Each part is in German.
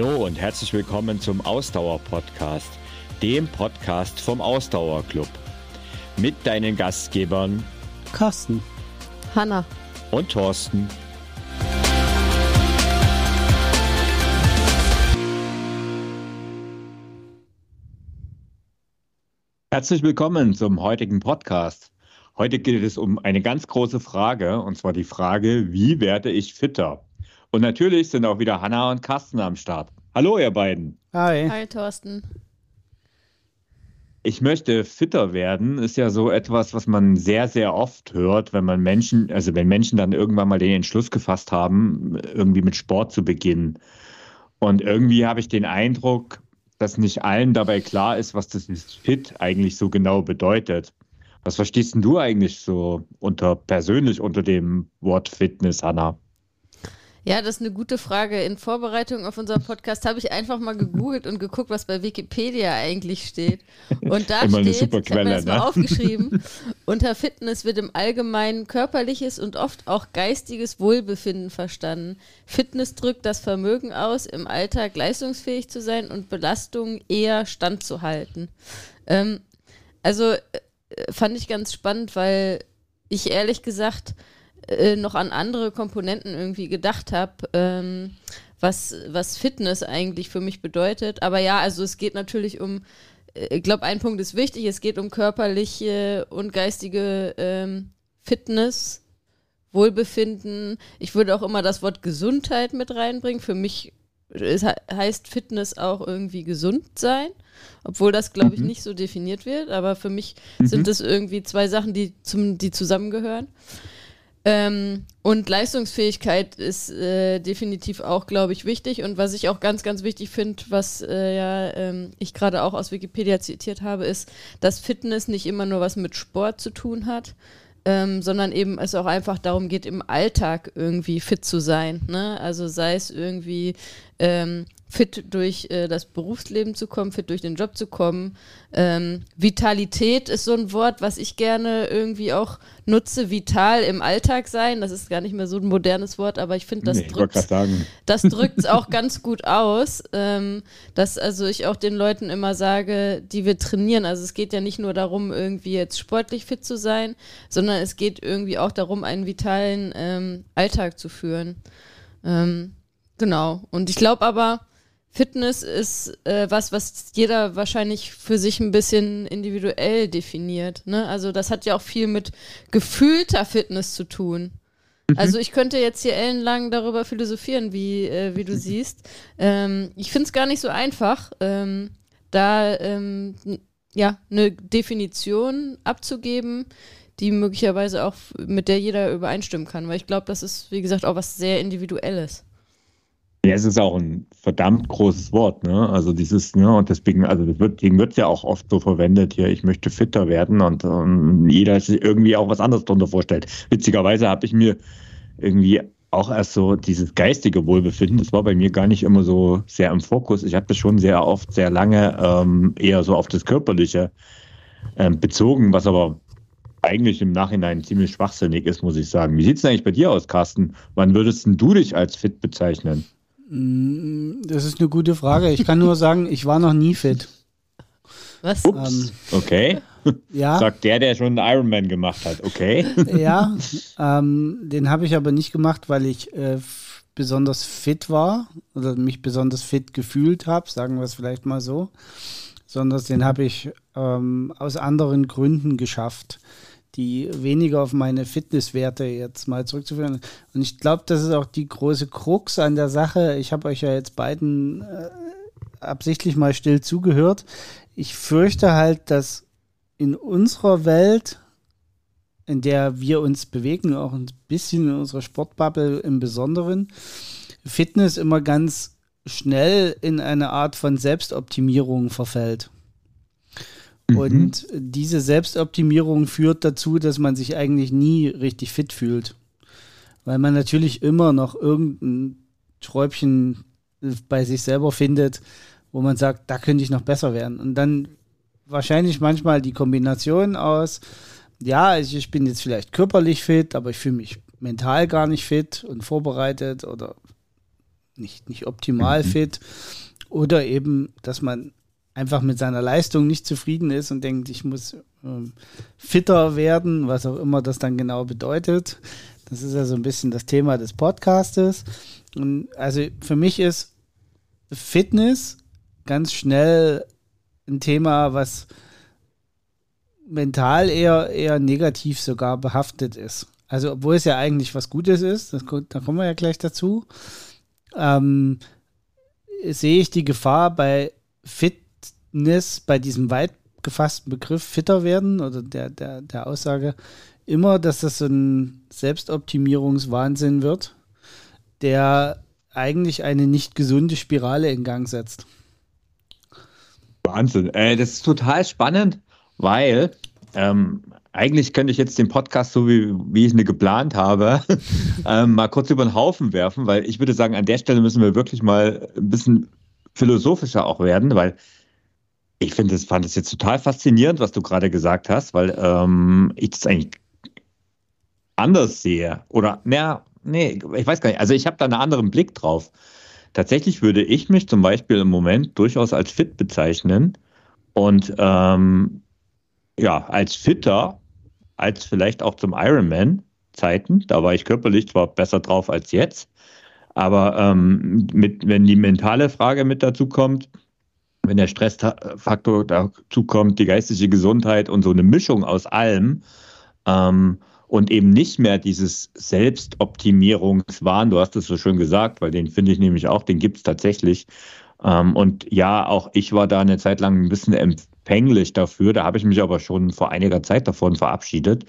Hallo und herzlich willkommen zum Ausdauer-Podcast, dem Podcast vom Ausdauerclub. Mit deinen Gastgebern Carsten, Hanna und Thorsten. Herzlich willkommen zum heutigen Podcast. Heute geht es um eine ganz große Frage, und zwar die Frage, wie werde ich fitter? Und natürlich sind auch wieder Hanna und Carsten am Start. Hallo, ihr beiden. Hi. Hi, Thorsten. Ich möchte fitter werden, ist ja so etwas, was man sehr, sehr oft hört, wenn man Menschen, also wenn Menschen dann irgendwann mal den Entschluss gefasst haben, irgendwie mit Sport zu beginnen. Und irgendwie habe ich den Eindruck, dass nicht allen dabei klar ist, was das Fit eigentlich so genau bedeutet. Was verstehst du eigentlich so unter persönlich unter dem Wort Fitness, Hanna? Ja, das ist eine gute Frage. In Vorbereitung auf unseren Podcast habe ich einfach mal gegoogelt und geguckt, was bei Wikipedia eigentlich steht. Und da Immer steht, eine ich habe mir das ne? mal aufgeschrieben, unter Fitness wird im Allgemeinen körperliches und oft auch geistiges Wohlbefinden verstanden. Fitness drückt das Vermögen aus, im Alltag leistungsfähig zu sein und Belastungen eher standzuhalten. Ähm, also äh, fand ich ganz spannend, weil ich ehrlich gesagt äh, noch an andere Komponenten irgendwie gedacht habe, ähm, was, was Fitness eigentlich für mich bedeutet. Aber ja, also es geht natürlich um, äh, ich glaube, ein Punkt ist wichtig, es geht um körperliche und geistige ähm, Fitness, Wohlbefinden. Ich würde auch immer das Wort Gesundheit mit reinbringen. Für mich es heißt Fitness auch irgendwie gesund sein, obwohl das, glaube ich, mhm. nicht so definiert wird. Aber für mich mhm. sind es irgendwie zwei Sachen, die, zum, die zusammengehören. Ähm, und Leistungsfähigkeit ist äh, definitiv auch, glaube ich, wichtig. Und was ich auch ganz, ganz wichtig finde, was äh, ja, ähm, ich gerade auch aus Wikipedia zitiert habe, ist, dass Fitness nicht immer nur was mit Sport zu tun hat, ähm, sondern eben es auch einfach darum geht, im Alltag irgendwie fit zu sein. Ne? Also sei es irgendwie ähm, fit durch äh, das Berufsleben zu kommen, fit durch den Job zu kommen. Ähm, Vitalität ist so ein Wort, was ich gerne irgendwie auch nutze. Vital im Alltag sein, das ist gar nicht mehr so ein modernes Wort, aber ich finde, das nee, drückt das drückt auch ganz gut aus, ähm, dass also ich auch den Leuten immer sage, die wir trainieren. Also es geht ja nicht nur darum, irgendwie jetzt sportlich fit zu sein, sondern es geht irgendwie auch darum, einen vitalen ähm, Alltag zu führen. Ähm, genau. Und ich glaube aber, Fitness ist äh, was, was jeder wahrscheinlich für sich ein bisschen individuell definiert. Ne? Also das hat ja auch viel mit gefühlter Fitness zu tun. Mhm. Also ich könnte jetzt hier ellenlang darüber philosophieren, wie, äh, wie du siehst. Ähm, ich finde es gar nicht so einfach, ähm, da ähm, ja eine Definition abzugeben, die möglicherweise auch mit der jeder übereinstimmen kann. Weil ich glaube, das ist, wie gesagt, auch was sehr Individuelles. Ja, es ist auch ein verdammt großes Wort, ne? Also dieses, ne, und deswegen, also das wird, deswegen wird ja auch oft so verwendet hier, ich möchte fitter werden und, und jeder sich irgendwie auch was anderes darunter vorstellt. Witzigerweise habe ich mir irgendwie auch erst so dieses geistige Wohlbefinden, das war bei mir gar nicht immer so sehr im Fokus. Ich habe das schon sehr oft, sehr lange ähm, eher so auf das Körperliche ähm, bezogen, was aber eigentlich im Nachhinein ziemlich schwachsinnig ist, muss ich sagen. Wie sieht es eigentlich bei dir aus, Carsten? Wann würdest du dich als fit bezeichnen? Das ist eine gute Frage. Ich kann nur sagen, ich war noch nie fit. Was? Ups, ähm, okay. Ja. Sagt der, der schon einen Ironman gemacht hat. Okay. Ja, ähm, den habe ich aber nicht gemacht, weil ich äh, besonders fit war oder mich besonders fit gefühlt habe, sagen wir es vielleicht mal so, sondern den habe ich ähm, aus anderen Gründen geschafft die weniger auf meine Fitnesswerte jetzt mal zurückzuführen. Und ich glaube, das ist auch die große Krux an der Sache. Ich habe euch ja jetzt beiden äh, absichtlich mal still zugehört. Ich fürchte halt, dass in unserer Welt, in der wir uns bewegen, auch ein bisschen in unserer Sportbubble im Besonderen, Fitness immer ganz schnell in eine Art von Selbstoptimierung verfällt. Mhm. Und diese Selbstoptimierung führt dazu, dass man sich eigentlich nie richtig fit fühlt. Weil man natürlich immer noch irgendein Schräubchen bei sich selber findet, wo man sagt, da könnte ich noch besser werden. Und dann wahrscheinlich manchmal die Kombination aus, ja, ich bin jetzt vielleicht körperlich fit, aber ich fühle mich mental gar nicht fit und vorbereitet oder nicht, nicht optimal mhm. fit oder eben, dass man einfach mit seiner Leistung nicht zufrieden ist und denkt, ich muss ähm, fitter werden, was auch immer das dann genau bedeutet. Das ist ja so ein bisschen das Thema des Podcastes. Und also für mich ist Fitness ganz schnell ein Thema, was mental eher, eher negativ sogar behaftet ist. Also, obwohl es ja eigentlich was Gutes ist, das, da kommen wir ja gleich dazu, ähm, sehe ich die Gefahr bei Fitness, bei diesem weit gefassten Begriff fitter werden oder der, der, der Aussage immer, dass das so ein Selbstoptimierungswahnsinn wird, der eigentlich eine nicht gesunde Spirale in Gang setzt. Wahnsinn. Äh, das ist total spannend, weil ähm, eigentlich könnte ich jetzt den Podcast, so wie, wie ich ihn geplant habe, ähm, mal kurz über den Haufen werfen, weil ich würde sagen, an der Stelle müssen wir wirklich mal ein bisschen philosophischer auch werden, weil ich finde, das fand es jetzt total faszinierend, was du gerade gesagt hast, weil ähm, ich das eigentlich anders sehe. Oder, naja, nee, ich weiß gar nicht. Also ich habe da einen anderen Blick drauf. Tatsächlich würde ich mich zum Beispiel im Moment durchaus als fit bezeichnen und ähm, ja, als fitter als vielleicht auch zum Ironman-Zeiten. Da war ich körperlich zwar besser drauf als jetzt, aber ähm, mit, wenn die mentale Frage mit dazu kommt, wenn der Stressfaktor dazu kommt, die geistige Gesundheit und so eine Mischung aus allem, ähm, und eben nicht mehr dieses Selbstoptimierungswahn, du hast es so schön gesagt, weil den finde ich nämlich auch, den gibt es tatsächlich. Ähm, und ja, auch ich war da eine Zeit lang ein bisschen empfänglich dafür, da habe ich mich aber schon vor einiger Zeit davon verabschiedet.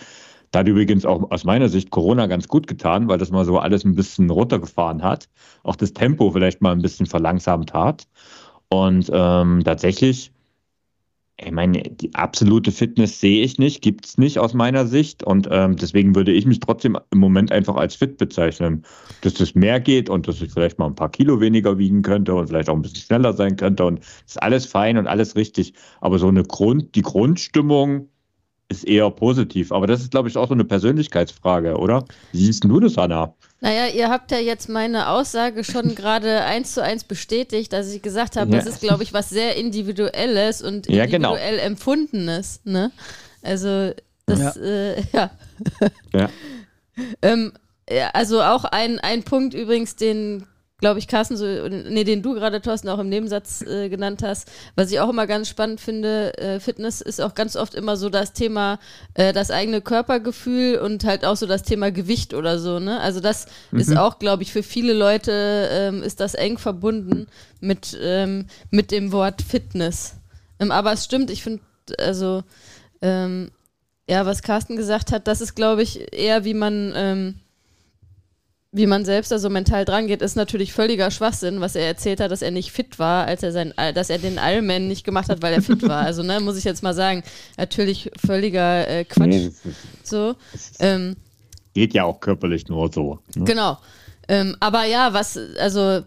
Da hat übrigens auch aus meiner Sicht Corona ganz gut getan, weil das mal so alles ein bisschen runtergefahren hat, auch das Tempo vielleicht mal ein bisschen verlangsamt hat. Und ähm, tatsächlich ich meine, die absolute Fitness sehe ich nicht, gibt es nicht aus meiner Sicht. Und ähm, deswegen würde ich mich trotzdem im Moment einfach als fit bezeichnen. Dass es mehr geht und dass ich vielleicht mal ein paar Kilo weniger wiegen könnte und vielleicht auch ein bisschen schneller sein könnte. Und das ist alles fein und alles richtig. Aber so eine Grund, die Grundstimmung ist eher positiv. Aber das ist, glaube ich, auch so eine Persönlichkeitsfrage, oder? Wie siehst du das, Anna? Naja, ihr habt ja jetzt meine Aussage schon gerade eins zu eins bestätigt, dass ich gesagt habe, ja. das ist, glaube ich, was sehr Individuelles und ja, genau. individuell genau. Empfundenes. Ne? Also, das, ja. Äh, ja. ja. ähm, also auch ein, ein Punkt übrigens, den glaube ich, Carsten, so, nee, den du gerade, Thorsten, auch im Nebensatz äh, genannt hast. Was ich auch immer ganz spannend finde, äh, Fitness ist auch ganz oft immer so das Thema, äh, das eigene Körpergefühl und halt auch so das Thema Gewicht oder so, ne? Also das mhm. ist auch, glaube ich, für viele Leute ähm, ist das eng verbunden mit, ähm, mit dem Wort Fitness. Ähm, aber es stimmt, ich finde, also, ähm, ja, was Carsten gesagt hat, das ist, glaube ich, eher wie man, ähm, wie man selbst da so mental dran geht, ist natürlich völliger Schwachsinn, was er erzählt hat, dass er nicht fit war, als er sein, dass er den Ironman nicht gemacht hat, weil er fit war. Also, ne, muss ich jetzt mal sagen, natürlich völliger äh, Quatsch. Nee, so. Ähm, geht ja auch körperlich nur so. Ne? Genau. Ähm, aber ja, was, also,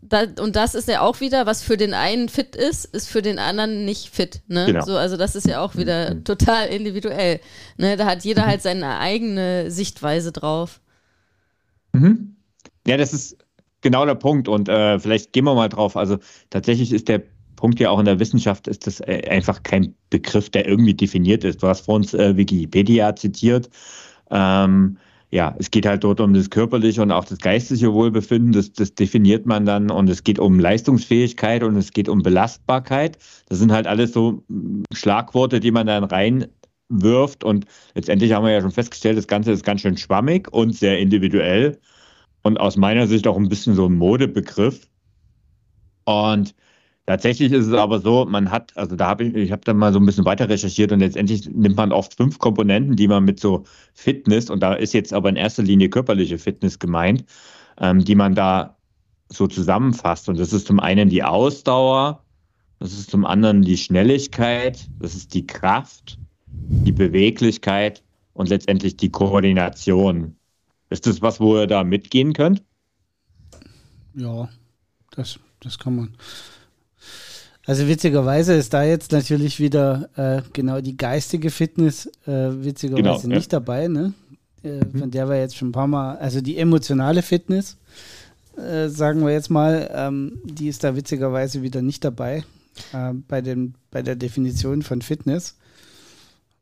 da, und das ist ja auch wieder, was für den einen fit ist, ist für den anderen nicht fit. Ne? Genau. So, also das ist ja auch wieder mhm. total individuell. Ne? Da hat jeder halt seine eigene Sichtweise drauf. Mhm. Ja, das ist genau der Punkt und äh, vielleicht gehen wir mal drauf. Also tatsächlich ist der Punkt ja auch in der Wissenschaft, ist das äh, einfach kein Begriff, der irgendwie definiert ist. Du hast vor uns äh, Wikipedia zitiert. Ähm, ja, es geht halt dort um das körperliche und auch das geistige Wohlbefinden. Das, das definiert man dann und es geht um Leistungsfähigkeit und es geht um Belastbarkeit. Das sind halt alles so hm, Schlagworte, die man dann rein wirft. Und letztendlich haben wir ja schon festgestellt, das Ganze ist ganz schön schwammig und sehr individuell und aus meiner Sicht auch ein bisschen so ein Modebegriff. Und tatsächlich ist es aber so, man hat, also da habe ich, ich habe da mal so ein bisschen weiter recherchiert und letztendlich nimmt man oft fünf Komponenten, die man mit so Fitness, und da ist jetzt aber in erster Linie körperliche Fitness gemeint, ähm, die man da so zusammenfasst. Und das ist zum einen die Ausdauer, das ist zum anderen die Schnelligkeit, das ist die Kraft, die Beweglichkeit und letztendlich die Koordination. Ist das was, wo ihr da mitgehen könnt? Ja, das, das kann man. Also witzigerweise ist da jetzt natürlich wieder äh, genau die geistige Fitness äh, witzigerweise genau, nicht ja. dabei, ne? Äh, mhm. Von der wir jetzt schon ein paar Mal, also die emotionale Fitness, äh, sagen wir jetzt mal, ähm, die ist da witzigerweise wieder nicht dabei äh, bei, dem, bei der Definition von Fitness.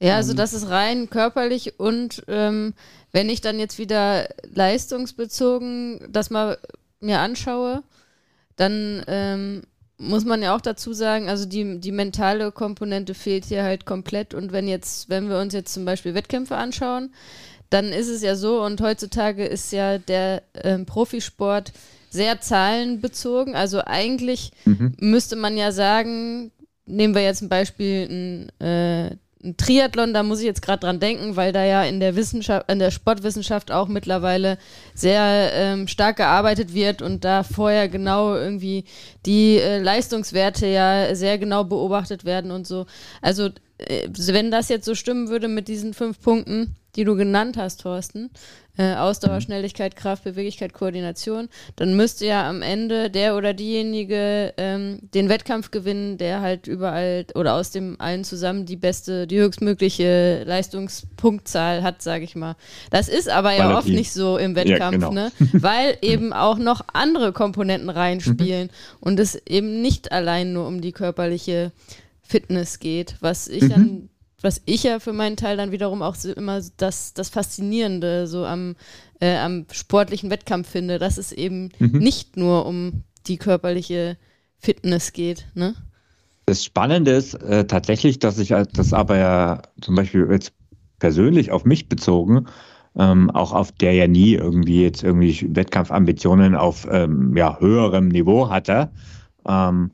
Ja, also ähm. das ist rein körperlich und ähm, wenn ich dann jetzt wieder leistungsbezogen das mal mir anschaue, dann ähm, muss man ja auch dazu sagen, also die, die mentale Komponente fehlt hier halt komplett. Und wenn jetzt, wenn wir uns jetzt zum Beispiel Wettkämpfe anschauen, dann ist es ja so, und heutzutage ist ja der ähm, Profisport sehr zahlenbezogen. Also eigentlich mhm. müsste man ja sagen, nehmen wir jetzt ein Beispiel, ein äh, ein Triathlon, da muss ich jetzt gerade dran denken, weil da ja in der Wissenschaft, in der Sportwissenschaft auch mittlerweile sehr ähm, stark gearbeitet wird und da vorher genau irgendwie die äh, Leistungswerte ja sehr genau beobachtet werden und so. Also äh, wenn das jetzt so stimmen würde mit diesen fünf Punkten, die du genannt hast, Thorsten, äh, Ausdauer, mhm. Schnelligkeit, Kraft, Beweglichkeit, Koordination, dann müsste ja am Ende der oder diejenige ähm, den Wettkampf gewinnen, der halt überall oder aus dem allen zusammen die beste, die höchstmögliche Leistungspunktzahl hat, sage ich mal. Das ist aber ja oft nicht so im Wettkampf, ja, genau. ne? weil eben auch noch andere Komponenten reinspielen mhm. und es eben nicht allein nur um die körperliche Fitness geht, was ich mhm. dann was ich ja für meinen Teil dann wiederum auch so immer das, das Faszinierende so am, äh, am sportlichen Wettkampf finde, dass es eben mhm. nicht nur um die körperliche Fitness geht. Ne? Das Spannende ist äh, tatsächlich, dass ich das aber ja zum Beispiel jetzt persönlich auf mich bezogen, ähm, auch auf der ja nie irgendwie jetzt irgendwie Wettkampfambitionen auf ähm, ja, höherem Niveau hatte. Ähm,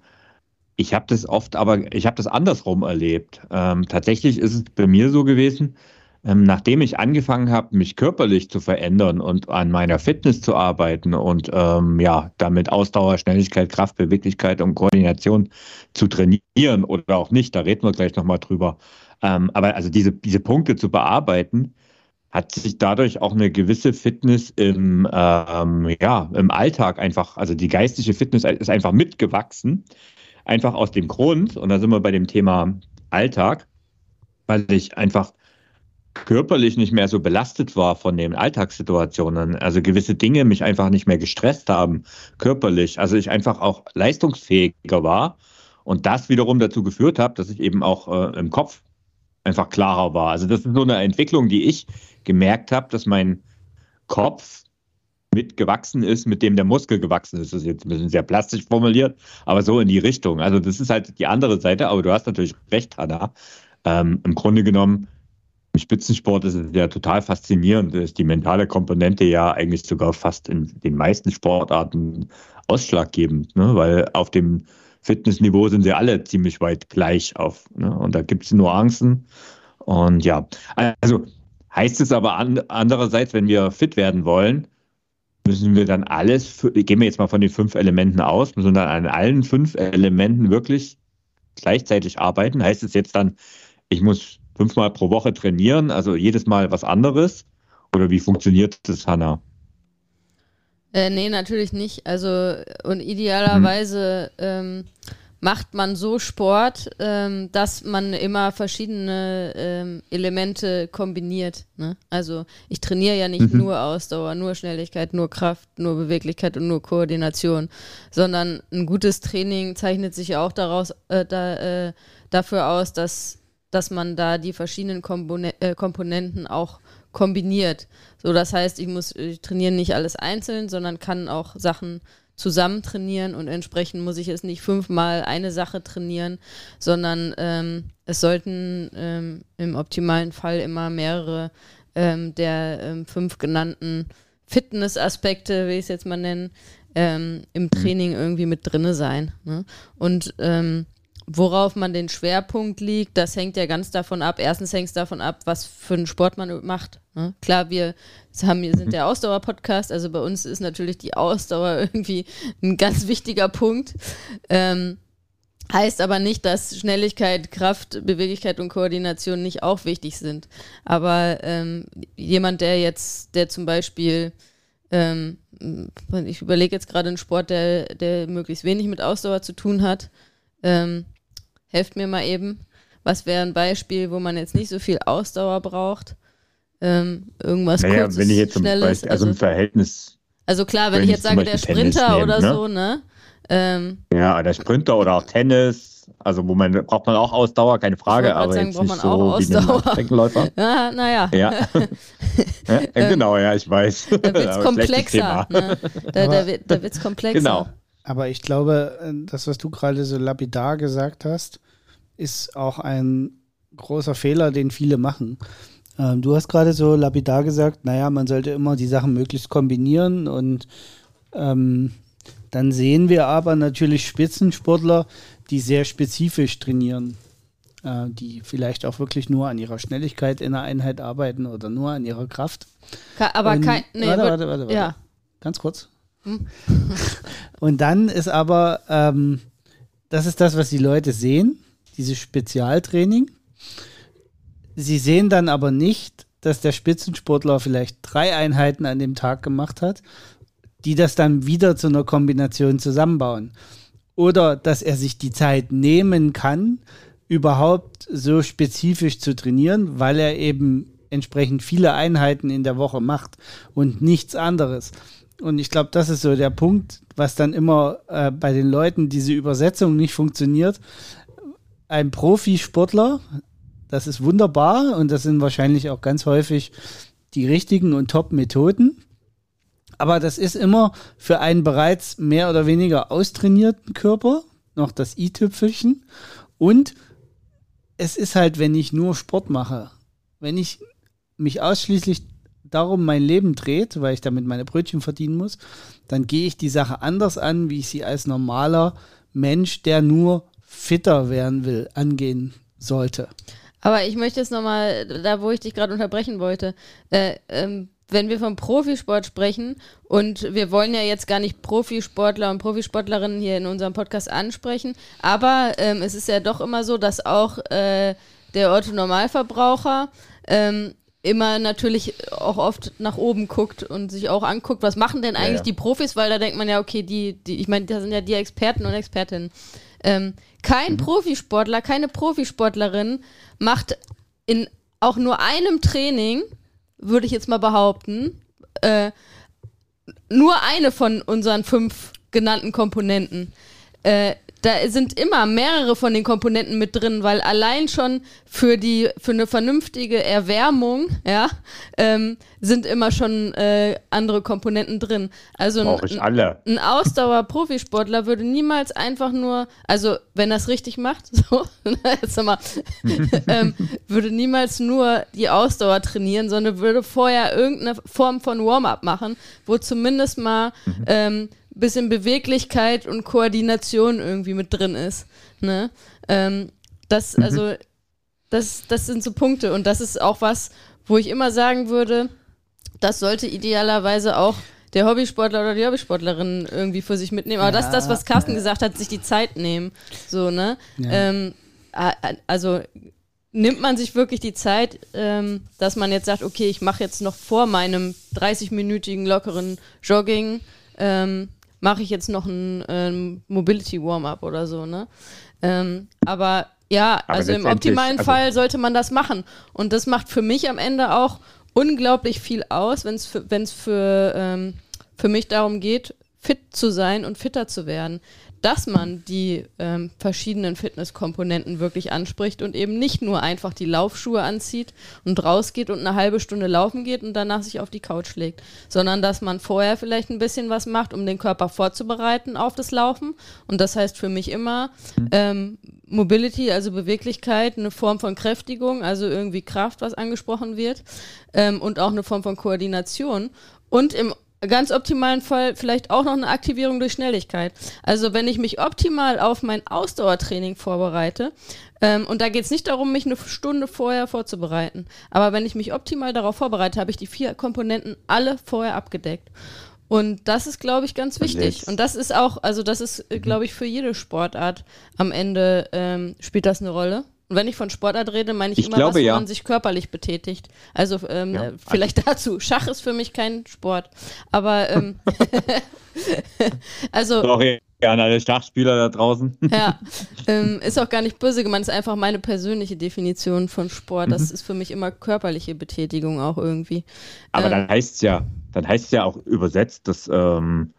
ich habe das oft, aber ich habe das andersrum erlebt. Ähm, tatsächlich ist es bei mir so gewesen, ähm, nachdem ich angefangen habe, mich körperlich zu verändern und an meiner Fitness zu arbeiten und ähm, ja, damit Ausdauer, Schnelligkeit, Kraft, Beweglichkeit und Koordination zu trainieren oder auch nicht, da reden wir gleich nochmal drüber. Ähm, aber also diese, diese Punkte zu bearbeiten, hat sich dadurch auch eine gewisse Fitness im, ähm, ja, im Alltag einfach, also die geistige Fitness ist einfach mitgewachsen. Einfach aus dem Grund, und da sind wir bei dem Thema Alltag, weil ich einfach körperlich nicht mehr so belastet war von den Alltagssituationen. Also gewisse Dinge mich einfach nicht mehr gestresst haben, körperlich. Also ich einfach auch leistungsfähiger war. Und das wiederum dazu geführt hat, dass ich eben auch äh, im Kopf einfach klarer war. Also das ist so eine Entwicklung, die ich gemerkt habe, dass mein Kopf mitgewachsen ist, mit dem der Muskel gewachsen ist. Das ist jetzt ein bisschen sehr plastisch formuliert, aber so in die Richtung. Also das ist halt die andere Seite, aber du hast natürlich recht, Hanna. Ähm, Im Grunde genommen, im Spitzensport ist es ja total faszinierend. Ist die mentale Komponente ja eigentlich sogar fast in den meisten Sportarten ausschlaggebend, ne? weil auf dem Fitnessniveau sind sie alle ziemlich weit gleich auf. Ne? Und da gibt es Nuancen. Und ja, also heißt es aber an, andererseits, wenn wir fit werden wollen, müssen wir dann alles, gehen wir jetzt mal von den fünf Elementen aus, müssen wir dann an allen fünf Elementen wirklich gleichzeitig arbeiten? Heißt es jetzt dann, ich muss fünfmal pro Woche trainieren, also jedes Mal was anderes? Oder wie funktioniert das, Hanna? Äh, nee, natürlich nicht. Also, und idealerweise mhm. ähm, macht man so Sport, ähm, dass man immer verschiedene ähm, Elemente kombiniert. Ne? Also ich trainiere ja nicht mhm. nur Ausdauer, nur Schnelligkeit, nur Kraft, nur Beweglichkeit und nur Koordination, sondern ein gutes Training zeichnet sich auch daraus, äh, da, äh, dafür aus, dass, dass man da die verschiedenen Kompone äh, Komponenten auch kombiniert. So, das heißt, ich muss ich trainiere nicht alles einzeln, sondern kann auch Sachen zusammen trainieren und entsprechend muss ich es nicht fünfmal eine Sache trainieren, sondern ähm, es sollten ähm, im optimalen Fall immer mehrere ähm, der ähm, fünf genannten Fitnessaspekte, wie ich es jetzt mal nennen, ähm, im mhm. Training irgendwie mit drinne sein. Ne? Und ähm, Worauf man den Schwerpunkt liegt, das hängt ja ganz davon ab. Erstens hängt es davon ab, was für einen Sport man macht. Ne? Klar, wir haben, wir sind der Ausdauer-Podcast, also bei uns ist natürlich die Ausdauer irgendwie ein ganz wichtiger Punkt. Ähm, heißt aber nicht, dass Schnelligkeit, Kraft, Beweglichkeit und Koordination nicht auch wichtig sind. Aber ähm, jemand, der jetzt, der zum Beispiel ähm, ich überlege jetzt gerade einen Sport, der, der möglichst wenig mit Ausdauer zu tun hat. Ähm, helft mir mal eben. Was wäre ein Beispiel, wo man jetzt nicht so viel Ausdauer braucht? Ähm, irgendwas naja, kurzes, wenn ich jetzt zum schnelles, Beispiel, also, also im Verhältnis Also klar, wenn, wenn ich jetzt sage, der Sprinter nehmen, oder ne? so, ne? Ähm, ja, der Sprinter oder auch Tennis, also wo man braucht man auch Ausdauer, keine Frage, aber sagen, jetzt nicht so wie ein Streckenläufer. ja, naja. Ja. ja. Genau, ja, ich weiß. Da wird es komplexer. Ne? Da, da, da wird es komplexer. Genau. Aber ich glaube, äh, das, was du gerade so lapidar gesagt hast, ist auch ein großer Fehler, den viele machen. Ähm, du hast gerade so lapidar gesagt, naja, man sollte immer die Sachen möglichst kombinieren und ähm, dann sehen wir aber natürlich Spitzensportler, die sehr spezifisch trainieren, äh, die vielleicht auch wirklich nur an ihrer Schnelligkeit in der Einheit arbeiten oder nur an ihrer Kraft. Aber und, kein. Nee, warte, warte, warte, warte. Ja. Ganz kurz. Und dann ist aber, ähm, das ist das, was die Leute sehen, dieses Spezialtraining. Sie sehen dann aber nicht, dass der Spitzensportler vielleicht drei Einheiten an dem Tag gemacht hat, die das dann wieder zu einer Kombination zusammenbauen. Oder dass er sich die Zeit nehmen kann, überhaupt so spezifisch zu trainieren, weil er eben entsprechend viele Einheiten in der Woche macht und nichts anderes. Und ich glaube, das ist so der Punkt, was dann immer äh, bei den Leuten diese Übersetzung nicht funktioniert. Ein Profisportler, das ist wunderbar und das sind wahrscheinlich auch ganz häufig die richtigen und Top-Methoden. Aber das ist immer für einen bereits mehr oder weniger austrainierten Körper noch das i-Tüpfelchen. Und es ist halt, wenn ich nur Sport mache, wenn ich mich ausschließlich darum mein Leben dreht, weil ich damit meine Brötchen verdienen muss, dann gehe ich die Sache anders an, wie ich sie als normaler Mensch, der nur fitter werden will, angehen sollte. Aber ich möchte jetzt nochmal, da wo ich dich gerade unterbrechen wollte, äh, ähm, wenn wir vom Profisport sprechen und wir wollen ja jetzt gar nicht Profisportler und Profisportlerinnen hier in unserem Podcast ansprechen, aber ähm, es ist ja doch immer so, dass auch äh, der Otto Normalverbraucher ähm, immer natürlich auch oft nach oben guckt und sich auch anguckt, was machen denn eigentlich ja, ja. die Profis, weil da denkt man ja, okay, die, die ich meine, da sind ja die Experten und Expertinnen. Ähm, kein mhm. Profisportler, keine Profisportlerin macht in auch nur einem Training, würde ich jetzt mal behaupten, äh, nur eine von unseren fünf genannten Komponenten. Äh, da sind immer mehrere von den Komponenten mit drin, weil allein schon für die für eine vernünftige Erwärmung, ja, ähm, sind immer schon äh, andere Komponenten drin. Also ein, ich alle. ein Ausdauer-Profisportler würde niemals einfach nur, also wenn er es richtig macht, so, jetzt mal, ähm, würde niemals nur die Ausdauer trainieren, sondern würde vorher irgendeine Form von Warm-up machen, wo zumindest mal mhm. ähm, bisschen Beweglichkeit und Koordination irgendwie mit drin ist. Ne? Ähm, das, mhm. also, das, das sind so Punkte und das ist auch was, wo ich immer sagen würde, das sollte idealerweise auch der Hobbysportler oder die Hobbysportlerin irgendwie für sich mitnehmen. Aber ja. das ist das, was Carsten gesagt hat, sich die Zeit nehmen. So, ne? Ja. Ähm, also nimmt man sich wirklich die Zeit, ähm, dass man jetzt sagt, okay, ich mache jetzt noch vor meinem 30-minütigen lockeren Jogging ähm, mache ich jetzt noch ein ähm, Mobility Warm-up oder so, ne? Ähm, aber ja, aber also im optimalen also Fall sollte man das machen. Und das macht für mich am Ende auch unglaublich viel aus, wenn es für, für, ähm, für mich darum geht, fit zu sein und fitter zu werden dass man die ähm, verschiedenen Fitnesskomponenten wirklich anspricht und eben nicht nur einfach die Laufschuhe anzieht und rausgeht und eine halbe Stunde laufen geht und danach sich auf die Couch legt, sondern dass man vorher vielleicht ein bisschen was macht, um den Körper vorzubereiten auf das Laufen. Und das heißt für mich immer mhm. ähm, Mobility, also Beweglichkeit, eine Form von Kräftigung, also irgendwie Kraft, was angesprochen wird, ähm, und auch eine Form von Koordination. Und im ganz optimalen Fall vielleicht auch noch eine Aktivierung durch Schnelligkeit. Also wenn ich mich optimal auf mein Ausdauertraining vorbereite, ähm, und da geht es nicht darum, mich eine Stunde vorher vorzubereiten, aber wenn ich mich optimal darauf vorbereite, habe ich die vier Komponenten alle vorher abgedeckt. Und das ist, glaube ich, ganz wichtig. Und das ist auch, also das ist, mhm. glaube ich, für jede Sportart am Ende ähm, spielt das eine Rolle. Und wenn ich von Sportart rede, meine ich, ich immer, glaube, was, ja. man sich körperlich betätigt. Also ähm, ja. vielleicht dazu. Schach ist für mich kein Sport. Aber ähm, also. Doch, an alle Schachspieler da draußen. Ja, ähm, ist auch gar nicht böse gemeint, ist einfach meine persönliche Definition von Sport. Das mhm. ist für mich immer körperliche Betätigung auch irgendwie. Aber ähm, dann heißt es ja, dann heißt es ja auch übersetzt, dass ähm,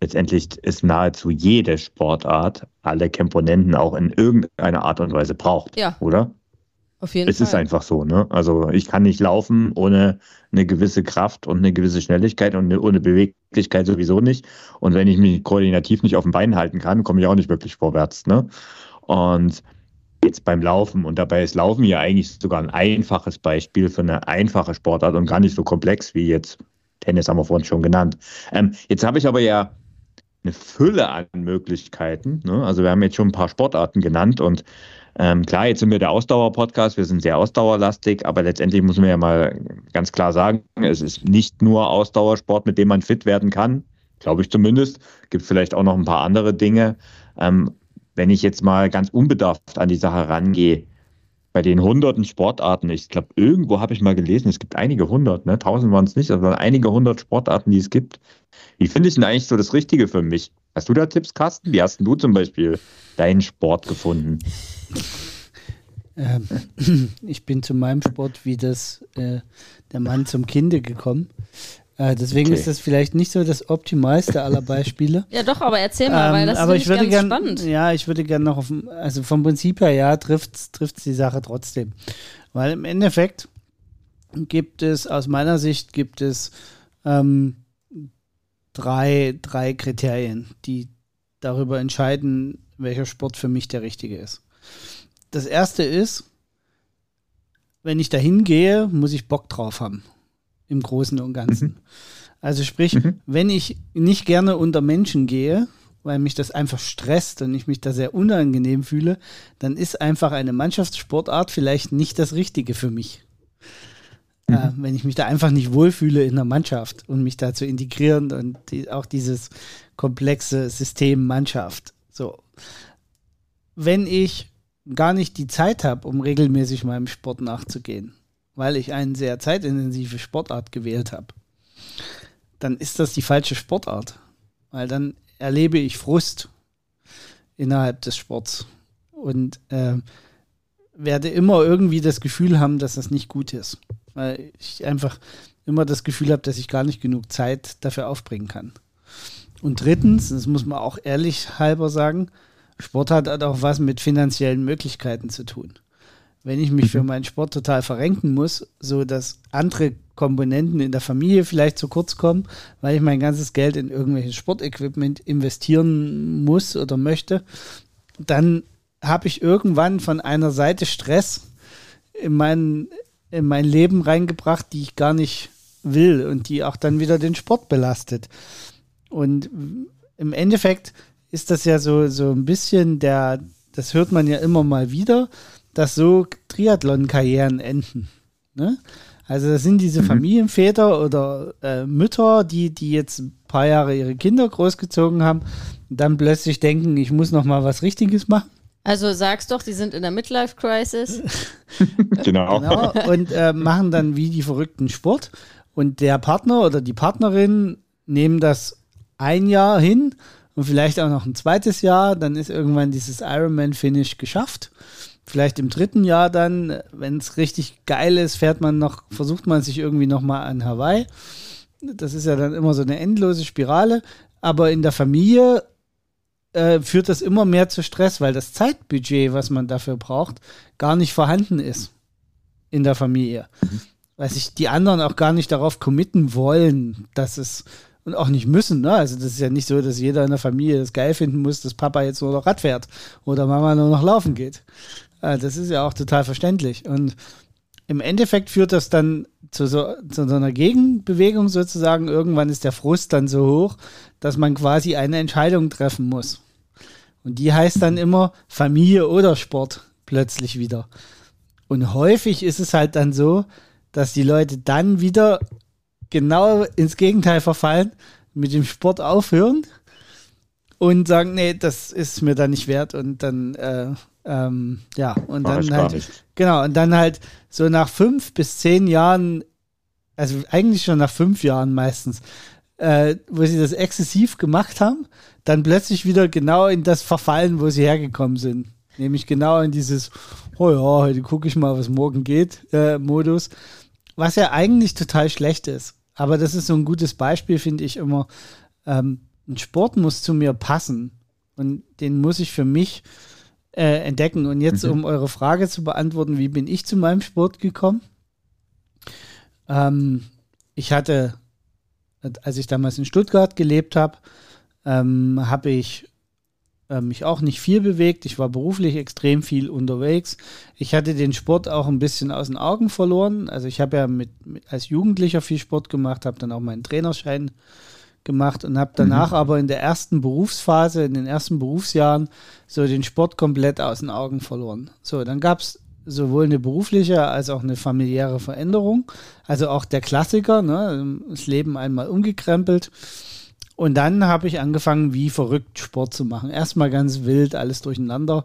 letztendlich ist nahezu jede Sportart alle Komponenten auch in irgendeiner Art und Weise braucht. Ja. Oder? Auf jeden es Fall. ist einfach so, ne? Also ich kann nicht laufen ohne eine gewisse Kraft und eine gewisse Schnelligkeit und eine, ohne Beweglichkeit sowieso nicht. Und wenn ich mich koordinativ nicht auf dem Bein halten kann, komme ich auch nicht wirklich vorwärts, ne? Und jetzt beim Laufen, und dabei ist Laufen ja eigentlich sogar ein einfaches Beispiel für eine einfache Sportart und gar nicht so komplex wie jetzt Tennis, haben wir vorhin schon genannt. Ähm, jetzt habe ich aber ja eine Fülle an Möglichkeiten. Ne? Also wir haben jetzt schon ein paar Sportarten genannt und ähm, klar, jetzt sind wir der Ausdauer-Podcast, wir sind sehr ausdauerlastig, aber letztendlich muss man ja mal ganz klar sagen, es ist nicht nur Ausdauersport, mit dem man fit werden kann, glaube ich zumindest. Gibt vielleicht auch noch ein paar andere Dinge. Ähm, wenn ich jetzt mal ganz unbedarft an die Sache rangehe, bei den hunderten Sportarten, ich glaube, irgendwo habe ich mal gelesen, es gibt einige hundert, ne? tausend waren es nicht, aber einige hundert Sportarten, die es gibt. Wie finde ich denn eigentlich so das Richtige für mich? Hast du da Tipps, Carsten? Wie hast du zum Beispiel deinen Sport gefunden? Ähm, ich bin zu meinem Sport wie das äh, der Mann zum Kinde gekommen. Äh, deswegen okay. ist das vielleicht nicht so das optimalste aller Beispiele. ja, doch, aber erzähl mal, ähm, weil das aber ich würde ganz gern, spannend. Ja, ich würde gerne noch auf, also vom Prinzip her, ja, trifft es die Sache trotzdem. Weil im Endeffekt gibt es, aus meiner Sicht, gibt es ähm, drei, drei Kriterien, die darüber entscheiden, welcher Sport für mich der richtige ist. Das erste ist, wenn ich dahin gehe, muss ich Bock drauf haben. Im Großen und Ganzen. Mhm. Also sprich, mhm. wenn ich nicht gerne unter Menschen gehe, weil mich das einfach stresst und ich mich da sehr unangenehm fühle, dann ist einfach eine Mannschaftssportart vielleicht nicht das Richtige für mich. Mhm. Äh, wenn ich mich da einfach nicht wohlfühle in der Mannschaft und mich da zu integrieren und die, auch dieses komplexe System Mannschaft. So. Wenn ich gar nicht die Zeit habe, um regelmäßig meinem Sport nachzugehen, weil ich eine sehr zeitintensive Sportart gewählt habe, dann ist das die falsche Sportart. Weil dann erlebe ich Frust innerhalb des Sports und äh, werde immer irgendwie das Gefühl haben, dass das nicht gut ist weil ich einfach immer das Gefühl habe, dass ich gar nicht genug Zeit dafür aufbringen kann. Und drittens, das muss man auch ehrlich halber sagen, Sport hat auch was mit finanziellen Möglichkeiten zu tun. Wenn ich mich für mhm. meinen Sport total verrenken muss, so dass andere Komponenten in der Familie vielleicht zu kurz kommen, weil ich mein ganzes Geld in irgendwelches Sportequipment investieren muss oder möchte, dann habe ich irgendwann von einer Seite Stress in meinen in mein Leben reingebracht, die ich gar nicht will und die auch dann wieder den Sport belastet. Und im Endeffekt ist das ja so, so ein bisschen der, das hört man ja immer mal wieder, dass so Triathlon-Karrieren enden. Ne? Also das sind diese mhm. Familienväter oder äh, Mütter, die, die jetzt ein paar Jahre ihre Kinder großgezogen haben und dann plötzlich denken, ich muss noch mal was Richtiges machen also sag's doch, die sind in der Midlife-Crisis. genau. genau. Und äh, machen dann wie die verrückten Sport. Und der Partner oder die Partnerin nehmen das ein Jahr hin und vielleicht auch noch ein zweites Jahr. Dann ist irgendwann dieses Ironman-Finish geschafft. Vielleicht im dritten Jahr dann, wenn es richtig geil ist, fährt man noch, versucht man sich irgendwie nochmal an Hawaii. Das ist ja dann immer so eine endlose Spirale. Aber in der Familie äh, führt das immer mehr zu Stress, weil das Zeitbudget, was man dafür braucht, gar nicht vorhanden ist in der Familie. Mhm. Weil sich die anderen auch gar nicht darauf committen wollen, dass es und auch nicht müssen. Ne? Also das ist ja nicht so, dass jeder in der Familie das geil finden muss, dass Papa jetzt nur noch Rad fährt oder Mama nur noch laufen geht. Äh, das ist ja auch total verständlich. Und im Endeffekt führt das dann zu so, zu so einer Gegenbewegung sozusagen. Irgendwann ist der Frust dann so hoch, dass man quasi eine Entscheidung treffen muss. Und die heißt dann immer Familie oder Sport plötzlich wieder. Und häufig ist es halt dann so, dass die Leute dann wieder genau ins Gegenteil verfallen, mit dem Sport aufhören und sagen, nee, das ist mir dann nicht wert und dann äh, ähm, ja und Mach dann halt genau und dann halt so nach fünf bis zehn Jahren, also eigentlich schon nach fünf Jahren meistens äh, wo sie das exzessiv gemacht haben, dann plötzlich wieder genau in das verfallen, wo sie hergekommen sind. Nämlich genau in dieses, oh ja, heute gucke ich mal, was morgen geht, äh, Modus. Was ja eigentlich total schlecht ist. Aber das ist so ein gutes Beispiel, finde ich immer. Ähm, ein Sport muss zu mir passen. Und den muss ich für mich äh, entdecken. Und jetzt, mhm. um eure Frage zu beantworten, wie bin ich zu meinem Sport gekommen? Ähm, ich hatte, als ich damals in Stuttgart gelebt habe, ähm, habe ich äh, mich auch nicht viel bewegt. Ich war beruflich extrem viel unterwegs. Ich hatte den Sport auch ein bisschen aus den Augen verloren. Also ich habe ja mit, mit, als Jugendlicher viel Sport gemacht, habe dann auch meinen Trainerschein gemacht und habe danach mhm. aber in der ersten Berufsphase, in den ersten Berufsjahren, so den Sport komplett aus den Augen verloren. So, dann gab es sowohl eine berufliche als auch eine familiäre Veränderung. Also auch der Klassiker, ne? das Leben einmal umgekrempelt. Und dann habe ich angefangen, wie verrückt Sport zu machen. Erstmal ganz wild, alles durcheinander,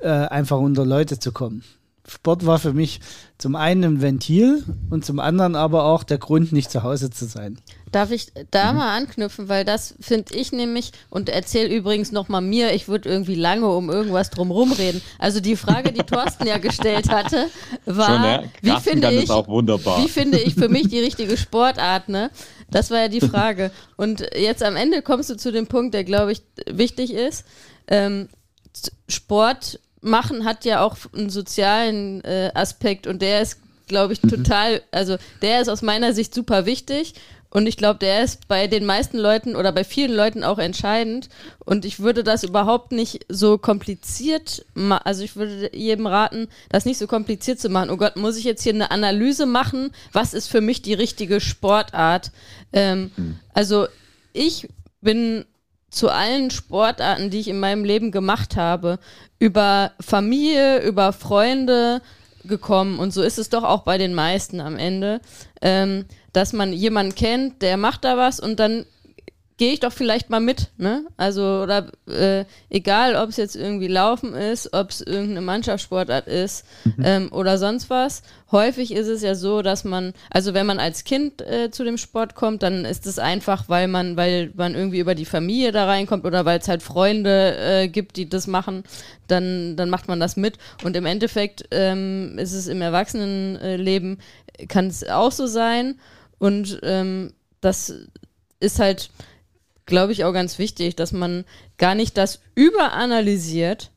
äh, einfach unter Leute zu kommen. Sport war für mich zum einen ein Ventil und zum anderen aber auch der Grund, nicht zu Hause zu sein. Darf ich da mhm. mal anknüpfen, weil das finde ich nämlich, und erzähl übrigens nochmal mir, ich würde irgendwie lange um irgendwas drumherum reden. Also die Frage, die Thorsten ja gestellt hatte, war, Schon, wie, finde ich, wie finde ich für mich die richtige Sportart, ne? Das war ja die Frage. Und jetzt am Ende kommst du zu dem Punkt, der, glaube ich, wichtig ist. Ähm, Sport machen hat ja auch einen sozialen äh, Aspekt und der ist, glaube ich, mhm. total, also der ist aus meiner Sicht super wichtig und ich glaube, der ist bei den meisten Leuten oder bei vielen Leuten auch entscheidend. Und ich würde das überhaupt nicht so kompliziert machen. Also ich würde jedem raten, das nicht so kompliziert zu machen. Oh Gott, muss ich jetzt hier eine Analyse machen? Was ist für mich die richtige Sportart? Ähm, mhm. Also ich bin zu allen Sportarten, die ich in meinem Leben gemacht habe, über Familie, über Freunde gekommen. Und so ist es doch auch bei den meisten am Ende, ähm, dass man jemanden kennt, der macht da was und dann gehe ich doch vielleicht mal mit, ne? Also, oder äh, egal, ob es jetzt irgendwie Laufen ist, ob es irgendeine Mannschaftssportart ist mhm. ähm, oder sonst was. Häufig ist es ja so, dass man, also wenn man als Kind äh, zu dem Sport kommt, dann ist es einfach, weil man, weil man irgendwie über die Familie da reinkommt oder weil es halt Freunde äh, gibt, die das machen, dann, dann macht man das mit. Und im Endeffekt ähm, ist es im Erwachsenenleben, kann es auch so sein. Und ähm, das ist halt, glaube ich, auch ganz wichtig, dass man gar nicht das überanalysiert,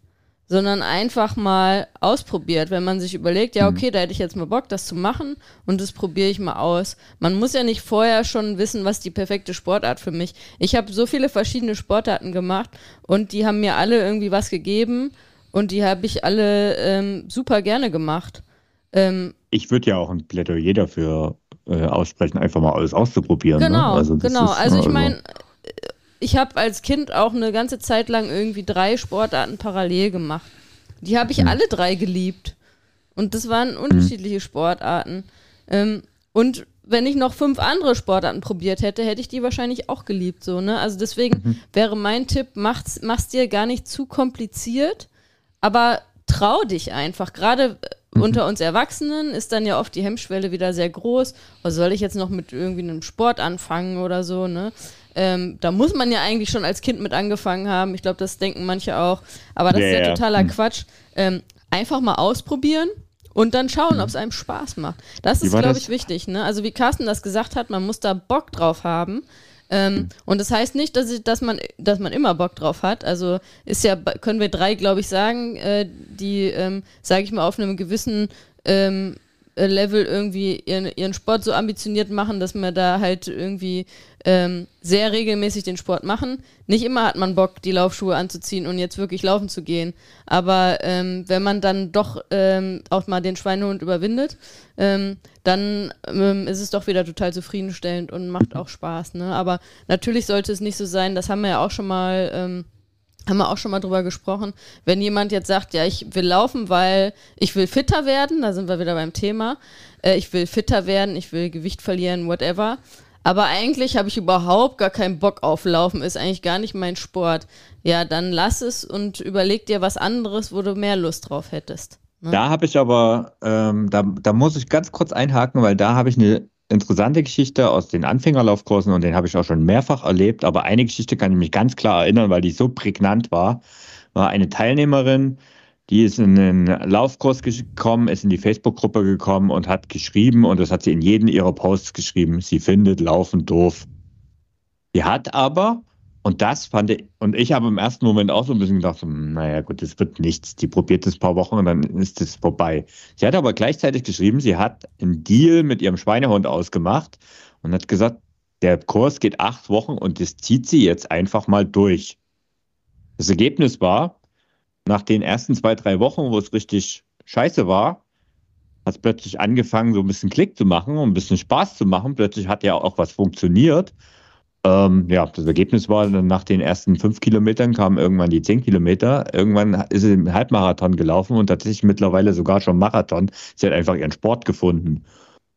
sondern einfach mal ausprobiert. Wenn man sich überlegt, ja, mhm. okay, da hätte ich jetzt mal Bock, das zu machen und das probiere ich mal aus. Man muss ja nicht vorher schon wissen, was die perfekte Sportart für mich. Ich habe so viele verschiedene Sportarten gemacht und die haben mir alle irgendwie was gegeben und die habe ich alle ähm, super gerne gemacht. Ähm, ich würde ja auch ein Plädoyer dafür äh, aussprechen, einfach mal alles auszuprobieren. Ne? Genau, ne? also genau. Ist, also ich also meine, ich habe als Kind auch eine ganze Zeit lang irgendwie drei Sportarten parallel gemacht. Die habe ich hm. alle drei geliebt. Und das waren unterschiedliche hm. Sportarten. Ähm, und wenn ich noch fünf andere Sportarten probiert hätte, hätte ich die wahrscheinlich auch geliebt. So, ne? Also deswegen mhm. wäre mein Tipp, mach's, mach's dir gar nicht zu kompliziert, aber trau dich einfach. Gerade mhm. unter uns Erwachsenen ist dann ja oft die Hemmschwelle wieder sehr groß. Was soll ich jetzt noch mit irgendwie einem Sport anfangen oder so, ne? Ähm, da muss man ja eigentlich schon als Kind mit angefangen haben. Ich glaube, das denken manche auch. Aber das yeah, ist ja totaler ja. Quatsch. Ähm, einfach mal ausprobieren und dann schauen, mhm. ob es einem Spaß macht. Das ist, glaube ich, wichtig. Ne? Also wie Carsten das gesagt hat, man muss da Bock drauf haben. Ähm, mhm. Und das heißt nicht, dass, ich, dass, man, dass man immer Bock drauf hat. Also ist ja, können wir drei, glaube ich, sagen, äh, die, ähm, sage ich mal, auf einem gewissen ähm, äh, Level irgendwie ihren, ihren Sport so ambitioniert machen, dass wir da halt irgendwie ähm, sehr regelmäßig den Sport machen. Nicht immer hat man Bock, die Laufschuhe anzuziehen und jetzt wirklich laufen zu gehen. Aber ähm, wenn man dann doch ähm, auch mal den Schweinehund überwindet, ähm, dann ähm, ist es doch wieder total zufriedenstellend und macht auch Spaß. Ne? Aber natürlich sollte es nicht so sein, das haben wir ja auch schon mal ähm, haben wir auch schon mal drüber gesprochen. Wenn jemand jetzt sagt, ja, ich will laufen, weil ich will fitter werden, da sind wir wieder beim Thema. Äh, ich will fitter werden, ich will Gewicht verlieren, whatever. Aber eigentlich habe ich überhaupt gar keinen Bock auf Laufen, ist eigentlich gar nicht mein Sport. Ja, dann lass es und überleg dir was anderes, wo du mehr Lust drauf hättest. Ne? Da habe ich aber, ähm, da, da muss ich ganz kurz einhaken, weil da habe ich eine interessante Geschichte aus den Anfängerlaufkursen und den habe ich auch schon mehrfach erlebt, aber eine Geschichte kann ich mich ganz klar erinnern, weil die so prägnant war, war eine Teilnehmerin, die ist in einen Laufkurs gekommen, ist in die Facebook-Gruppe gekommen und hat geschrieben, und das hat sie in jedem ihrer Posts geschrieben, sie findet Laufen doof. Sie hat aber, und das fand ich, und ich habe im ersten Moment auch so ein bisschen gedacht, hm, naja gut, das wird nichts. Die probiert es ein paar Wochen und dann ist es vorbei. Sie hat aber gleichzeitig geschrieben, sie hat einen Deal mit ihrem Schweinehund ausgemacht und hat gesagt, der Kurs geht acht Wochen und das zieht sie jetzt einfach mal durch. Das Ergebnis war, nach den ersten zwei, drei Wochen, wo es richtig scheiße war, hat es plötzlich angefangen, so ein bisschen Klick zu machen und ein bisschen Spaß zu machen. Plötzlich hat ja auch was funktioniert. Ähm, ja, das Ergebnis war, nach den ersten fünf Kilometern kamen irgendwann die zehn Kilometer. Irgendwann ist sie im Halbmarathon gelaufen und tatsächlich mittlerweile sogar schon Marathon. Sie hat einfach ihren Sport gefunden.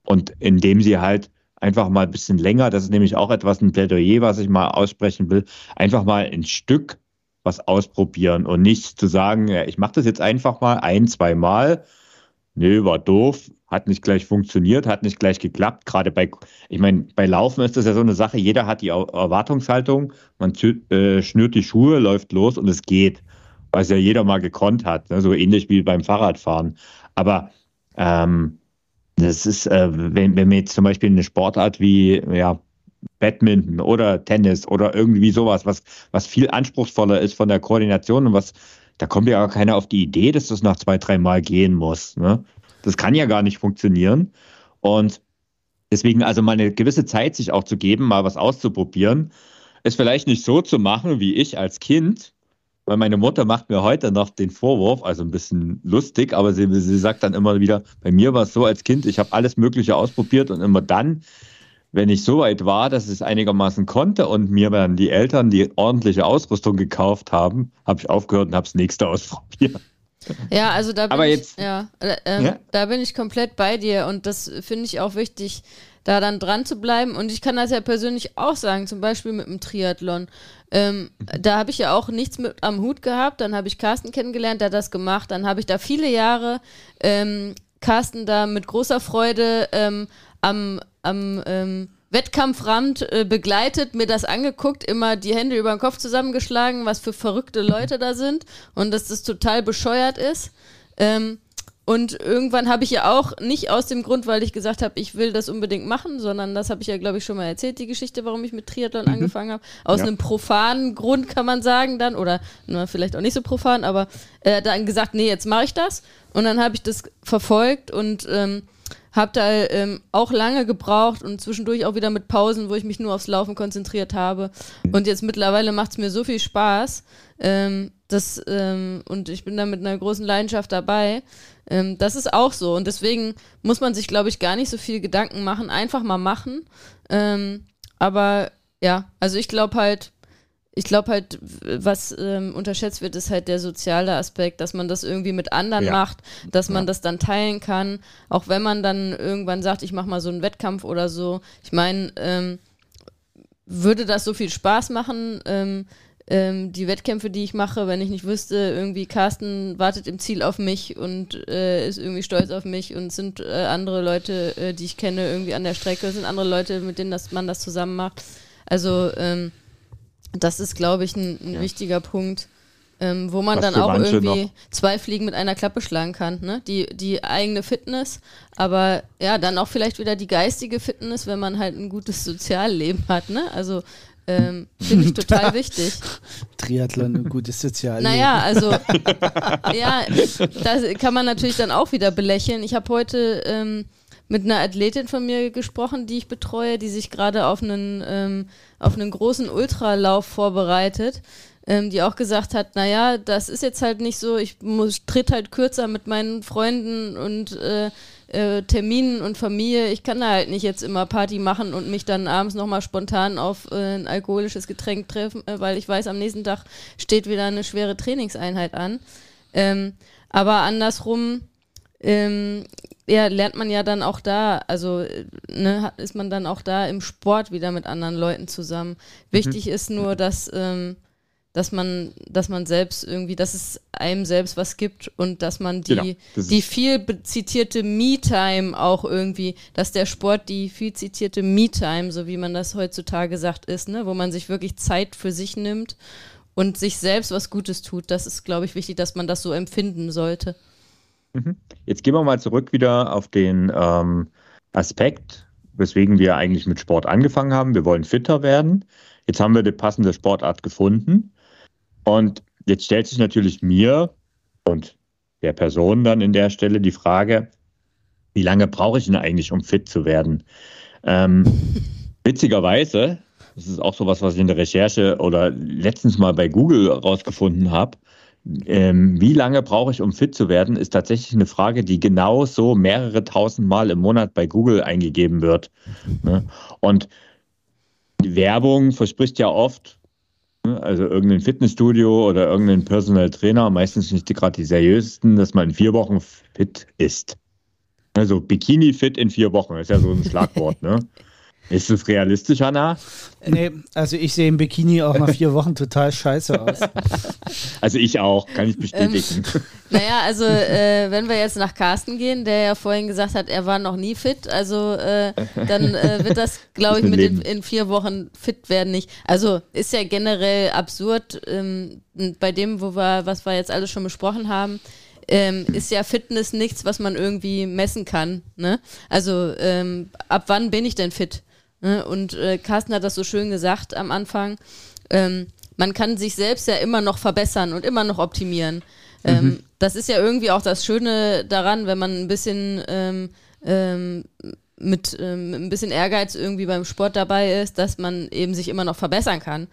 Und indem sie halt einfach mal ein bisschen länger, das ist nämlich auch etwas, ein Plädoyer, was ich mal aussprechen will, einfach mal ein Stück was ausprobieren und nicht zu sagen, ich mache das jetzt einfach mal ein, zwei Mal. Nö, war doof, hat nicht gleich funktioniert, hat nicht gleich geklappt. Gerade bei, ich meine, bei Laufen ist das ja so eine Sache, jeder hat die Erwartungshaltung, man äh, schnürt die Schuhe, läuft los und es geht, was ja jeder mal gekonnt hat, ne? so ähnlich wie beim Fahrradfahren. Aber ähm, das ist, äh, wenn, wenn wir jetzt zum Beispiel eine Sportart wie ja, Badminton oder Tennis oder irgendwie sowas, was, was viel anspruchsvoller ist von der Koordination und was, da kommt ja gar keiner auf die Idee, dass das nach zwei, drei Mal gehen muss. Ne? Das kann ja gar nicht funktionieren. Und deswegen also mal eine gewisse Zeit sich auch zu geben, mal was auszuprobieren, es vielleicht nicht so zu machen wie ich als Kind, weil meine Mutter macht mir heute noch den Vorwurf, also ein bisschen lustig, aber sie, sie sagt dann immer wieder, bei mir war es so als Kind, ich habe alles Mögliche ausprobiert und immer dann, wenn ich so weit war, dass ich es einigermaßen konnte und mir dann die Eltern die ordentliche Ausrüstung gekauft haben, habe ich aufgehört und habe das nächste ausprobiert. Ja, also da bin Aber ich, jetzt, ja, äh, ähm, ja? da bin ich komplett bei dir und das finde ich auch wichtig, da dann dran zu bleiben. Und ich kann das ja persönlich auch sagen, zum Beispiel mit dem Triathlon. Ähm, da habe ich ja auch nichts mit am Hut gehabt. Dann habe ich Carsten kennengelernt, der hat das gemacht. Dann habe ich da viele Jahre ähm, Carsten da mit großer Freude ähm, am, am ähm, Wettkampfrand äh, begleitet, mir das angeguckt, immer die Hände über den Kopf zusammengeschlagen, was für verrückte Leute da sind und dass das total bescheuert ist. Ähm, und irgendwann habe ich ja auch nicht aus dem Grund, weil ich gesagt habe, ich will das unbedingt machen, sondern das habe ich ja, glaube ich, schon mal erzählt, die Geschichte, warum ich mit Triathlon mhm. angefangen habe. Aus ja. einem profanen Grund kann man sagen dann, oder na, vielleicht auch nicht so profan, aber äh, dann gesagt, nee, jetzt mache ich das. Und dann habe ich das verfolgt und ähm, habe da ähm, auch lange gebraucht und zwischendurch auch wieder mit Pausen, wo ich mich nur aufs Laufen konzentriert habe. Und jetzt mittlerweile macht es mir so viel Spaß. Ähm, das, ähm, und ich bin da mit einer großen Leidenschaft dabei. Ähm, das ist auch so. Und deswegen muss man sich, glaube ich, gar nicht so viel Gedanken machen. Einfach mal machen. Ähm, aber ja, also ich glaube halt, ich glaube halt, was ähm, unterschätzt wird, ist halt der soziale Aspekt, dass man das irgendwie mit anderen ja. macht, dass man ja. das dann teilen kann, auch wenn man dann irgendwann sagt, ich mache mal so einen Wettkampf oder so. Ich meine, ähm, würde das so viel Spaß machen, ähm, ähm, die Wettkämpfe, die ich mache, wenn ich nicht wüsste, irgendwie Carsten wartet im Ziel auf mich und äh, ist irgendwie stolz auf mich und sind äh, andere Leute, äh, die ich kenne, irgendwie an der Strecke, sind andere Leute, mit denen das, man das zusammen macht. Also ähm, das ist, glaube ich, ein, ein ja. wichtiger Punkt, ähm, wo man Was dann auch irgendwie noch. zwei Fliegen mit einer Klappe schlagen kann. Ne? Die, die eigene Fitness, aber ja, dann auch vielleicht wieder die geistige Fitness, wenn man halt ein gutes Sozialleben hat. Ne? Also ähm, Finde ich total wichtig. Triathlon, ein gutes Sozialleben. Naja, also, ja, das kann man natürlich dann auch wieder belächeln. Ich habe heute ähm, mit einer Athletin von mir gesprochen, die ich betreue, die sich gerade auf einen, ähm, auf einen großen Ultralauf vorbereitet, ähm, die auch gesagt hat, naja, das ist jetzt halt nicht so, ich muss, tritt halt kürzer mit meinen Freunden und äh, äh, Terminen und Familie. Ich kann da halt nicht jetzt immer Party machen und mich dann abends nochmal spontan auf äh, ein alkoholisches Getränk treffen, äh, weil ich weiß, am nächsten Tag steht wieder eine schwere Trainingseinheit an. Ähm, aber andersrum ähm, ja, lernt man ja dann auch da, also ne, ist man dann auch da im Sport wieder mit anderen Leuten zusammen. Wichtig mhm. ist nur, dass, ähm, dass man, dass man selbst irgendwie, dass es einem selbst was gibt und dass man die, genau, die viel zitierte Me-Time auch irgendwie, dass der Sport die viel zitierte Me-Time, so wie man das heutzutage sagt, ist, ne, wo man sich wirklich Zeit für sich nimmt und sich selbst was Gutes tut. Das ist, glaube ich, wichtig, dass man das so empfinden sollte. Mhm. Jetzt gehen wir mal zurück wieder auf den ähm, Aspekt, weswegen wir eigentlich mit Sport angefangen haben. Wir wollen fitter werden. Jetzt haben wir die passende Sportart gefunden. Und jetzt stellt sich natürlich mir und der Person dann in der Stelle die Frage, wie lange brauche ich denn eigentlich, um fit zu werden? Ähm, witzigerweise, das ist auch so was, was ich in der Recherche oder letztens mal bei Google rausgefunden habe, ähm, wie lange brauche ich, um fit zu werden, ist tatsächlich eine Frage, die genau so mehrere tausend Mal im Monat bei Google eingegeben wird. Ne? Und Werbung verspricht ja oft, Ne? Also irgendein Fitnessstudio oder irgendein Personal Trainer, meistens nicht gerade die seriösesten, dass man in vier Wochen fit ist. Also Bikini fit in vier Wochen, ist ja so ein Schlagwort, ne? Ist das realistisch, Hanna? Nee, also ich sehe im Bikini auch nach vier Wochen total scheiße aus. Also ich auch, kann ich bestätigen. Ähm, naja, also äh, wenn wir jetzt nach Carsten gehen, der ja vorhin gesagt hat, er war noch nie fit, also äh, dann äh, wird das, glaube ich, mit in, in, vier Wochen fit werden nicht. Also ist ja generell absurd, ähm, bei dem, wo wir, was wir jetzt alles schon besprochen haben, ähm, ist ja Fitness nichts, was man irgendwie messen kann. Ne? Also ähm, ab wann bin ich denn fit? Ne? Und äh, Carsten hat das so schön gesagt am Anfang. Ähm, man kann sich selbst ja immer noch verbessern und immer noch optimieren. Ähm, mhm. Das ist ja irgendwie auch das Schöne daran, wenn man ein bisschen ähm, ähm, mit ähm, ein bisschen Ehrgeiz irgendwie beim Sport dabei ist, dass man eben sich immer noch verbessern kann.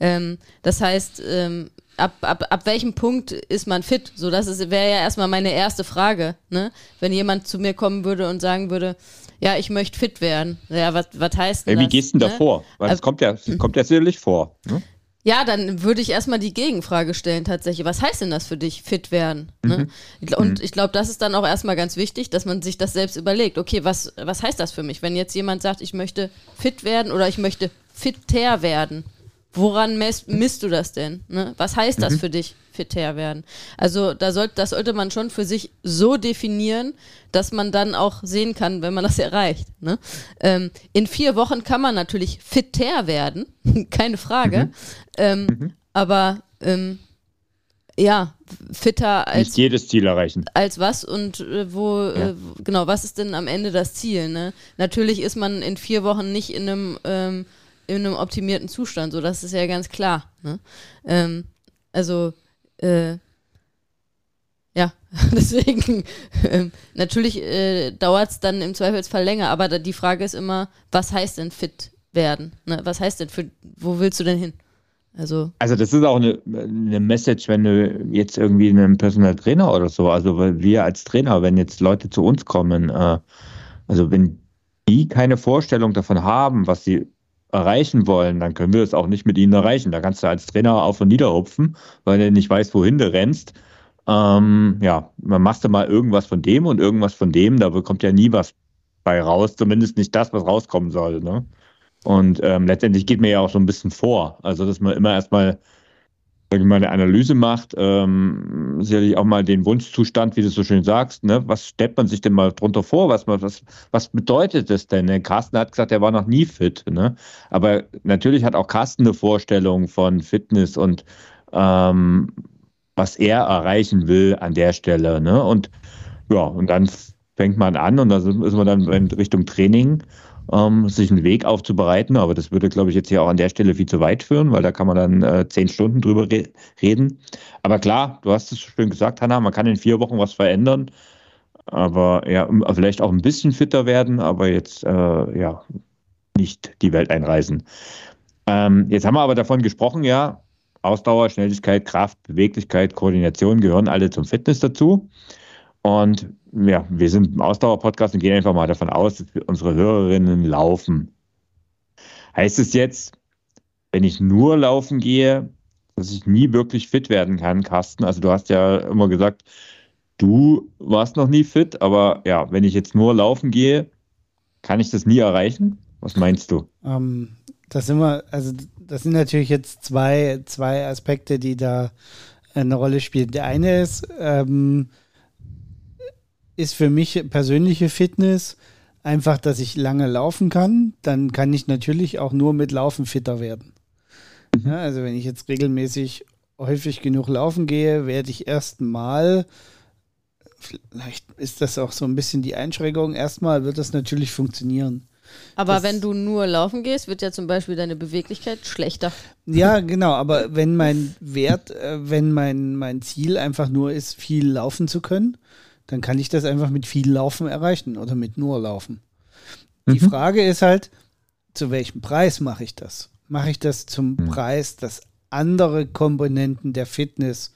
Ähm, das heißt, ähm, ab, ab, ab welchem Punkt ist man fit? So, das wäre ja erstmal meine erste Frage. Ne? Wenn jemand zu mir kommen würde und sagen würde, ja, ich möchte fit werden. Ja, was, was heißt denn ja, Wie gehst du denn ne? da vor? Weil also, das kommt ja, das kommt ja sicherlich vor. Ne? Ja, dann würde ich erstmal die Gegenfrage stellen tatsächlich. Was heißt denn das für dich, fit werden? Ne? Mhm. Und mhm. ich glaube, das ist dann auch erstmal ganz wichtig, dass man sich das selbst überlegt. Okay, was, was heißt das für mich? Wenn jetzt jemand sagt, ich möchte fit werden oder ich möchte fitter werden, woran misst, misst du das denn? Ne? Was heißt das mhm. für dich, fitter werden? Also da sollte, das sollte man schon für sich so definieren, dass man dann auch sehen kann, wenn man das erreicht. Ne? Ähm, in vier Wochen kann man natürlich fitter werden, keine Frage. Mhm. Ähm, mhm. Aber ähm, ja, fitter als. Nicht jedes Ziel erreichen. Als was und äh, wo, ja. äh, genau, was ist denn am Ende das Ziel? Ne? Natürlich ist man in vier Wochen nicht in einem ähm, in einem optimierten Zustand, so das ist ja ganz klar. Ne? Ähm, also äh, ja, deswegen äh, natürlich äh, dauert es dann im Zweifelsfall länger, aber da, die Frage ist immer, was heißt denn fit werden? Ne? Was heißt denn für, wo willst du denn hin? Also, also das ist auch eine, eine Message, wenn du jetzt irgendwie einen Personal Trainer oder so, also weil wir als Trainer, wenn jetzt Leute zu uns kommen, äh, also wenn die keine Vorstellung davon haben, was sie erreichen wollen, dann können wir es auch nicht mit ihnen erreichen. Da kannst du als Trainer auf und nieder hupfen, weil du nicht weißt, wohin du rennst. Ähm, ja, man machst du mal irgendwas von dem und irgendwas von dem, da kommt ja nie was bei raus, zumindest nicht das, was rauskommen soll. Ne? Und ähm, letztendlich geht mir ja auch so ein bisschen vor. Also, dass man immer erstmal sag ich mal, eine Analyse macht, ähm, sicherlich auch mal den Wunschzustand, wie du so schön sagst, ne? was stellt man sich denn mal drunter vor, was, was, was bedeutet das denn? Carsten hat gesagt, er war noch nie fit, ne? aber natürlich hat auch Carsten eine Vorstellung von Fitness und ähm, was er erreichen will an der Stelle. Ne? Und ja, und dann fängt man an und da ist man dann in Richtung Training ähm, sich einen Weg aufzubereiten. Aber das würde, glaube ich, jetzt hier auch an der Stelle viel zu weit führen, weil da kann man dann äh, zehn Stunden drüber re reden. Aber klar, du hast es schön gesagt, Hanna, man kann in vier Wochen was verändern. Aber ja, vielleicht auch ein bisschen fitter werden, aber jetzt äh, ja nicht die Welt einreisen. Ähm, jetzt haben wir aber davon gesprochen, ja, Ausdauer, Schnelligkeit, Kraft, Beweglichkeit, Koordination gehören alle zum Fitness dazu. Und ja, wir sind im Ausdauer-Podcast und gehen einfach mal davon aus, dass unsere Hörerinnen laufen. Heißt es jetzt, wenn ich nur laufen gehe, dass ich nie wirklich fit werden kann, Carsten? Also du hast ja immer gesagt, du warst noch nie fit, aber ja, wenn ich jetzt nur laufen gehe, kann ich das nie erreichen? Was meinst du? Ähm, das sind wir, also das sind natürlich jetzt zwei, zwei Aspekte, die da eine Rolle spielen. Der eine ist, ähm, ist für mich persönliche Fitness einfach, dass ich lange laufen kann. Dann kann ich natürlich auch nur mit Laufen fitter werden. Mhm. Ja, also wenn ich jetzt regelmäßig häufig genug laufen gehe, werde ich erstmal, vielleicht ist das auch so ein bisschen die Einschränkung, erstmal wird das natürlich funktionieren. Aber das, wenn du nur laufen gehst, wird ja zum Beispiel deine Beweglichkeit schlechter. Ja, genau, aber wenn mein Wert, äh, wenn mein, mein Ziel einfach nur ist, viel laufen zu können, dann kann ich das einfach mit viel Laufen erreichen oder mit nur Laufen. Die mhm. Frage ist halt, zu welchem Preis mache ich das? Mache ich das zum mhm. Preis, dass andere Komponenten der Fitness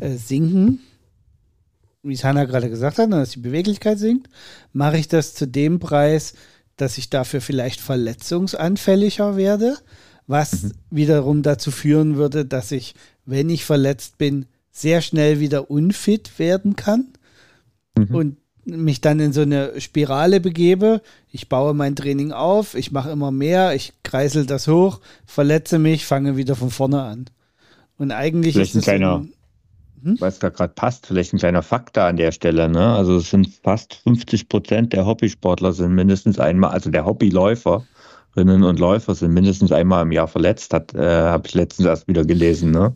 äh, sinken? Wie es Hanna gerade gesagt hat, dass die Beweglichkeit sinkt. Mache ich das zu dem Preis, dass ich dafür vielleicht verletzungsanfälliger werde, was mhm. wiederum dazu führen würde, dass ich, wenn ich verletzt bin, sehr schnell wieder unfit werden kann mhm. und mich dann in so eine Spirale begebe. Ich baue mein Training auf, ich mache immer mehr, ich kreisel das hoch, verletze mich, fange wieder von vorne an. Und eigentlich Vielleicht ist es ein kleiner, hm? weil es da gerade passt, vielleicht ein kleiner Faktor an der Stelle. Ne? Also es sind fast 50 Prozent der Hobbysportler sind mindestens einmal, also der Hobbyläuferinnen und Läufer sind mindestens einmal im Jahr verletzt, hat, äh, habe ich letztens erst wieder gelesen. Ne?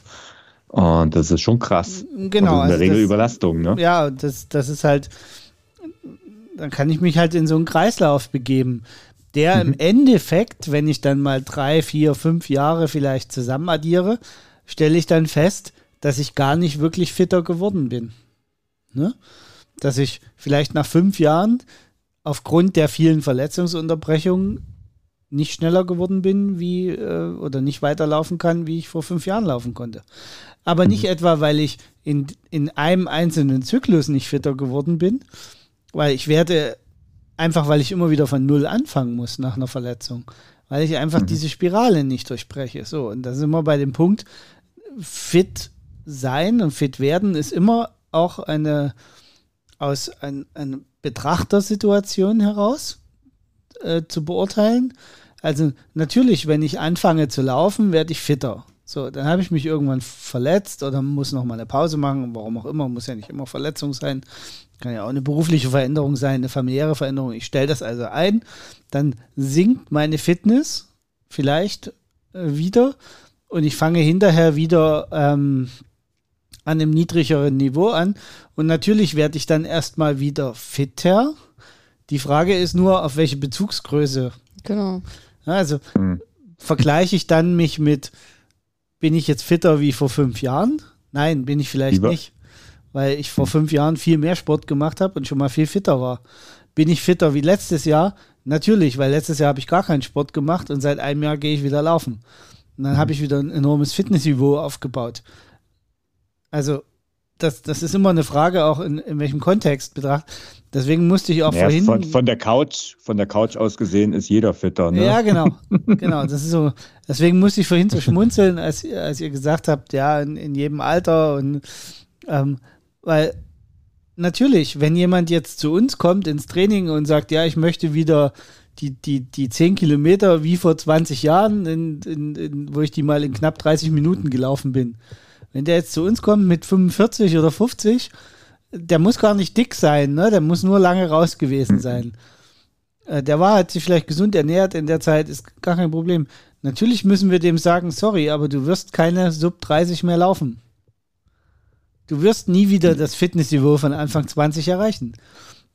Und das ist schon krass. Genau. Und in der also Regel das, Überlastung, ne? Ja, das, das ist halt, dann kann ich mich halt in so einen Kreislauf begeben, der mhm. im Endeffekt, wenn ich dann mal drei, vier, fünf Jahre vielleicht zusammen addiere, stelle ich dann fest, dass ich gar nicht wirklich fitter geworden bin. Ne? Dass ich vielleicht nach fünf Jahren aufgrund der vielen Verletzungsunterbrechungen nicht schneller geworden bin, wie äh, oder nicht weiterlaufen kann, wie ich vor fünf Jahren laufen konnte. Aber mhm. nicht etwa, weil ich in, in einem einzelnen Zyklus nicht fitter geworden bin, weil ich werde einfach, weil ich immer wieder von Null anfangen muss nach einer Verletzung, weil ich einfach mhm. diese Spirale nicht durchbreche. So, und da sind wir bei dem Punkt, fit sein und fit werden ist immer auch eine aus ein, einer Betrachtersituation heraus äh, zu beurteilen. Also natürlich, wenn ich anfange zu laufen, werde ich fitter. So, dann habe ich mich irgendwann verletzt oder muss noch mal eine Pause machen, warum auch immer, muss ja nicht immer Verletzung sein. Kann ja auch eine berufliche Veränderung sein, eine familiäre Veränderung. Ich stelle das also ein, dann sinkt meine Fitness vielleicht äh, wieder und ich fange hinterher wieder ähm, an einem niedrigeren Niveau an. Und natürlich werde ich dann erstmal wieder fitter. Die Frage ist nur, auf welche Bezugsgröße. Genau. Also mhm. vergleiche ich dann mich mit, bin ich jetzt fitter wie vor fünf Jahren? Nein, bin ich vielleicht Lieber. nicht. Weil ich vor mhm. fünf Jahren viel mehr Sport gemacht habe und schon mal viel fitter war. Bin ich fitter wie letztes Jahr? Natürlich, weil letztes Jahr habe ich gar keinen Sport gemacht und seit einem Jahr gehe ich wieder laufen. Und dann habe ich wieder ein enormes Fitnessniveau aufgebaut. Also, das, das ist immer eine Frage, auch in, in welchem Kontext betrachtet. Deswegen musste ich auch ja, vorhin. Von, von, der Couch, von der Couch aus gesehen ist jeder fitter, ne? Ja, genau. genau. Das ist so. Deswegen musste ich vorhin so schmunzeln, als, als ihr gesagt habt, ja, in, in jedem Alter und ähm, weil natürlich, wenn jemand jetzt zu uns kommt ins Training und sagt, ja, ich möchte wieder die, die, die 10 Kilometer wie vor 20 Jahren, in, in, in, wo ich die mal in knapp 30 Minuten gelaufen bin, wenn der jetzt zu uns kommt mit 45 oder 50, der muss gar nicht dick sein, ne? Der muss nur lange raus gewesen mhm. sein. Äh, der war, hat sich vielleicht gesund ernährt in der Zeit, ist gar kein Problem. Natürlich müssen wir dem sagen, sorry, aber du wirst keine Sub 30 mehr laufen. Du wirst nie wieder das Fitnessniveau von Anfang 20 erreichen.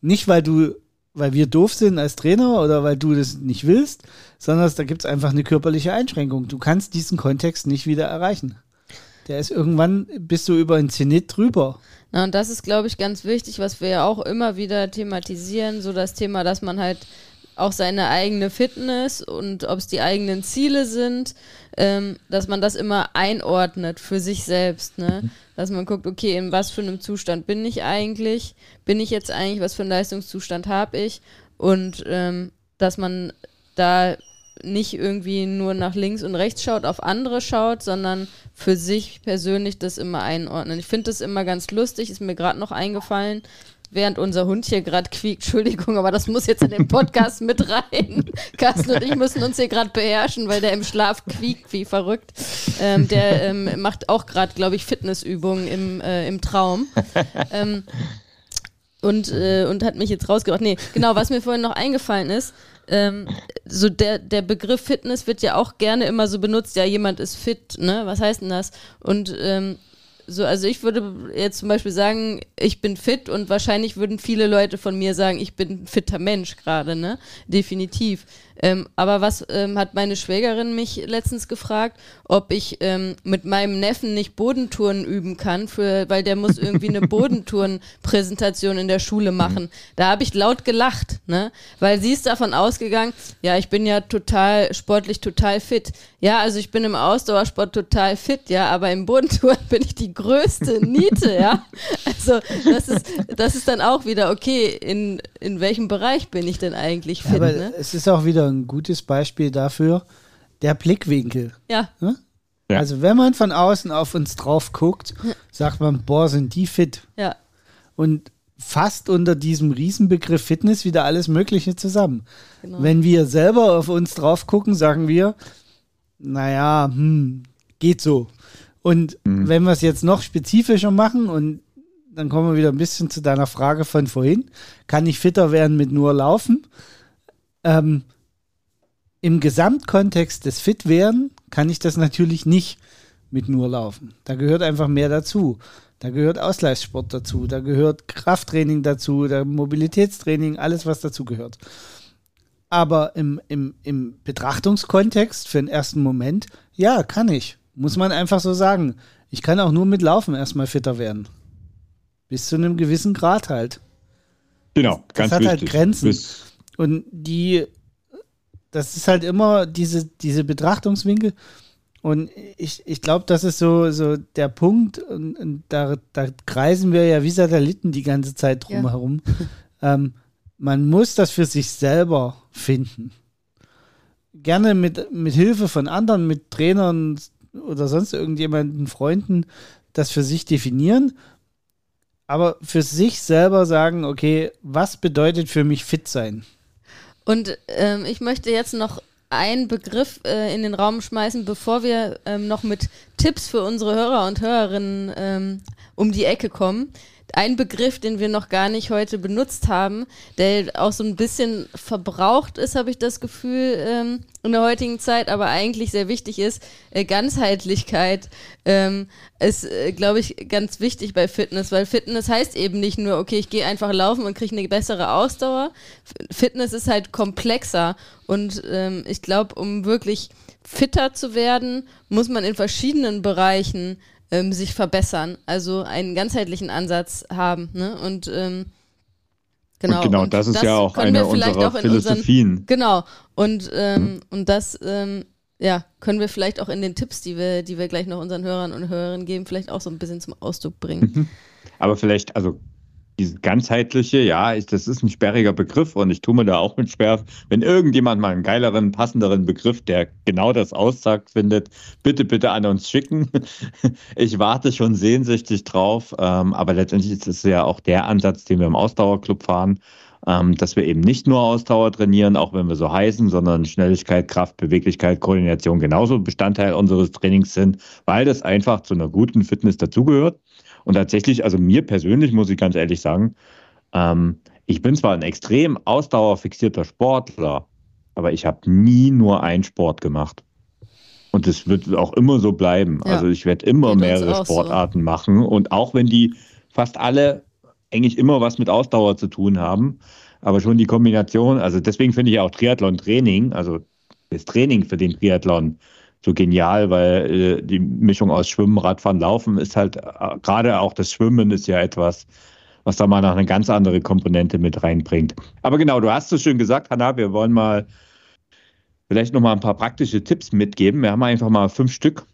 Nicht, weil du, weil wir doof sind als Trainer oder weil du das nicht willst, sondern da gibt es einfach eine körperliche Einschränkung. Du kannst diesen Kontext nicht wieder erreichen. Der ist irgendwann, bist du über den Zenit drüber. Na, und das ist, glaube ich, ganz wichtig, was wir ja auch immer wieder thematisieren, so das Thema, dass man halt auch seine eigene Fitness und ob es die eigenen Ziele sind, ähm, dass man das immer einordnet für sich selbst, ne? Mhm. Dass man guckt, okay, in was für einem Zustand bin ich eigentlich? Bin ich jetzt eigentlich, was für einen Leistungszustand habe ich? Und ähm, dass man da nicht irgendwie nur nach links und rechts schaut, auf andere schaut, sondern für sich persönlich das immer einordnen. Ich finde das immer ganz lustig, ist mir gerade noch eingefallen, während unser Hund hier gerade quiekt. Entschuldigung, aber das muss jetzt in den Podcast mit rein. Carsten und ich müssen uns hier gerade beherrschen, weil der im Schlaf quiekt wie verrückt. Ähm, der ähm, macht auch gerade, glaube ich, Fitnessübungen im, äh, im Traum. Ähm, und, äh, und hat mich jetzt rausgebracht. Nee, genau, was mir vorhin noch eingefallen ist, ähm, so der, der Begriff Fitness wird ja auch gerne immer so benutzt, ja, jemand ist fit, ne? Was heißt denn das? Und ähm, so, also ich würde jetzt zum Beispiel sagen, ich bin fit und wahrscheinlich würden viele Leute von mir sagen, ich bin ein fitter Mensch gerade, ne? Definitiv. Ähm, aber was ähm, hat meine Schwägerin mich letztens gefragt, ob ich ähm, mit meinem Neffen nicht Bodentouren üben kann, für, weil der muss irgendwie eine Bodentourenpräsentation in der Schule mhm. machen. Da habe ich laut gelacht, ne? Weil sie ist davon ausgegangen, ja, ich bin ja total sportlich total fit. Ja, also ich bin im Ausdauersport total fit, ja, aber im Bodentouren bin ich die größte Niete, ja. Also das ist, das ist dann auch wieder, okay, in, in welchem Bereich bin ich denn eigentlich fit? aber ne? es ist auch wieder ein gutes Beispiel dafür, der Blickwinkel. Ja. Ne? ja. Also wenn man von außen auf uns drauf guckt, sagt man, boah, sind die fit. Ja. Und fast unter diesem Riesenbegriff Fitness wieder alles Mögliche zusammen. Genau. Wenn wir selber auf uns drauf gucken, sagen wir, naja, hm, geht so. Und mhm. wenn wir es jetzt noch spezifischer machen und dann kommen wir wieder ein bisschen zu deiner Frage von vorhin, kann ich fitter werden mit nur Laufen? Ähm, Im Gesamtkontext des Fitwerden kann ich das natürlich nicht mit nur Laufen. Da gehört einfach mehr dazu. Da gehört Ausgleichssport dazu, da gehört Krafttraining dazu, da Mobilitätstraining, alles, was dazu gehört. Aber im, im, im Betrachtungskontext für den ersten Moment, ja, kann ich. Muss man einfach so sagen. Ich kann auch nur mit Laufen erstmal fitter werden. Bis zu einem gewissen Grad halt. Genau, das, das hat halt wichtig. halt Grenzen. Bis und die, das ist halt immer diese, diese Betrachtungswinkel. Und ich, ich glaube, das ist so, so der Punkt, und, und da, da kreisen wir ja wie Satelliten die ganze Zeit drumherum. Ja. ähm, man muss das für sich selber finden. Gerne mit, mit Hilfe von anderen, mit Trainern oder sonst irgendjemanden, Freunden, das für sich definieren. Aber für sich selber sagen, okay, was bedeutet für mich fit sein? Und ähm, ich möchte jetzt noch einen Begriff äh, in den Raum schmeißen, bevor wir ähm, noch mit Tipps für unsere Hörer und Hörerinnen ähm, um die Ecke kommen ein Begriff, den wir noch gar nicht heute benutzt haben, der auch so ein bisschen verbraucht ist, habe ich das Gefühl, ähm, in der heutigen Zeit, aber eigentlich sehr wichtig ist, äh, Ganzheitlichkeit ähm, ist, äh, glaube ich, ganz wichtig bei Fitness, weil Fitness heißt eben nicht nur, okay, ich gehe einfach laufen und kriege eine bessere Ausdauer. Fitness ist halt komplexer und ähm, ich glaube, um wirklich fitter zu werden, muss man in verschiedenen Bereichen ähm, sich verbessern, also einen ganzheitlichen Ansatz haben. Ne? Und ähm, genau, und genau und das ist das ja auch eine unserer auch Philosophien. Unseren, genau, und, ähm, hm. und das ähm, ja, können wir vielleicht auch in den Tipps, die wir, die wir gleich noch unseren Hörern und Hörerinnen geben, vielleicht auch so ein bisschen zum Ausdruck bringen. Mhm. Aber vielleicht, also diese ganzheitliche, ja, ist, das ist ein sperriger Begriff und ich tue mir da auch mit schwer. Wenn irgendjemand mal einen geileren, passenderen Begriff, der genau das aussagt, findet, bitte, bitte an uns schicken. Ich warte schon sehnsüchtig drauf. Ähm, aber letztendlich ist es ja auch der Ansatz, den wir im Ausdauerclub fahren, ähm, dass wir eben nicht nur Ausdauer trainieren, auch wenn wir so heißen, sondern Schnelligkeit, Kraft, Beweglichkeit, Koordination genauso Bestandteil unseres Trainings sind, weil das einfach zu einer guten Fitness dazugehört. Und tatsächlich, also mir persönlich muss ich ganz ehrlich sagen, ähm, ich bin zwar ein extrem ausdauerfixierter Sportler, aber ich habe nie nur einen Sport gemacht. Und es wird auch immer so bleiben. Ja. Also ich werde immer Geht mehrere Sportarten so. machen. Und auch wenn die fast alle eigentlich immer was mit Ausdauer zu tun haben, aber schon die Kombination, also deswegen finde ich auch Triathlon-Training, also das Training für den Triathlon so genial, weil äh, die Mischung aus Schwimmen, Radfahren, Laufen ist halt, äh, gerade auch das Schwimmen ist ja etwas, was da mal noch eine ganz andere Komponente mit reinbringt. Aber genau, du hast es schön gesagt, Hanna, wir wollen mal vielleicht noch mal ein paar praktische Tipps mitgeben. Wir haben einfach mal fünf Stück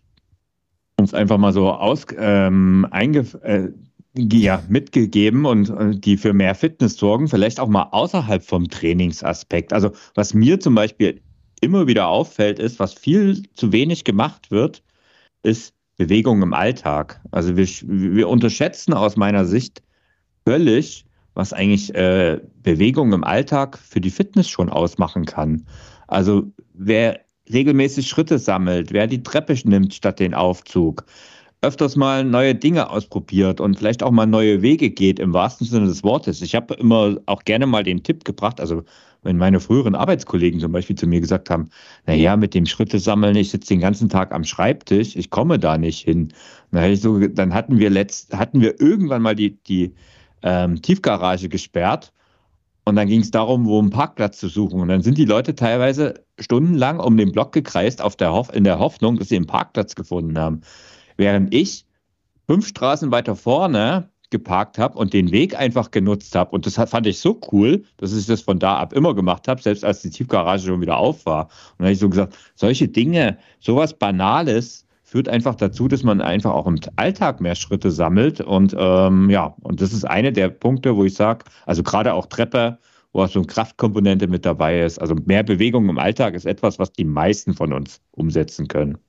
uns einfach mal so aus, ähm, äh, ja, mitgegeben und äh, die für mehr Fitness sorgen, vielleicht auch mal außerhalb vom Trainingsaspekt. Also was mir zum Beispiel immer wieder auffällt, ist, was viel zu wenig gemacht wird, ist Bewegung im Alltag. Also wir, wir unterschätzen aus meiner Sicht völlig, was eigentlich äh, Bewegung im Alltag für die Fitness schon ausmachen kann. Also wer regelmäßig Schritte sammelt, wer die Treppe nimmt statt den Aufzug, öfters mal neue Dinge ausprobiert und vielleicht auch mal neue Wege geht im wahrsten Sinne des Wortes. Ich habe immer auch gerne mal den Tipp gebracht, also wenn meine früheren Arbeitskollegen zum Beispiel zu mir gesagt haben, naja, mit dem Schritte sammeln, ich sitze den ganzen Tag am Schreibtisch, ich komme da nicht hin. Dann, so, dann hatten wir letzt, hatten wir irgendwann mal die, die ähm, Tiefgarage gesperrt und dann ging es darum, wo einen Parkplatz zu suchen. Und dann sind die Leute teilweise stundenlang um den Block gekreist auf der Hoff in der Hoffnung, dass sie einen Parkplatz gefunden haben. Während ich fünf Straßen weiter vorne geparkt habe und den Weg einfach genutzt habe. Und das fand ich so cool, dass ich das von da ab immer gemacht habe, selbst als die Tiefgarage schon wieder auf war. Und dann habe ich so gesagt, solche Dinge, sowas Banales, führt einfach dazu, dass man einfach auch im Alltag mehr Schritte sammelt. Und ähm, ja, und das ist eine der Punkte, wo ich sage, also gerade auch Treppe, wo auch so eine Kraftkomponente mit dabei ist. Also mehr Bewegung im Alltag ist etwas, was die meisten von uns umsetzen können.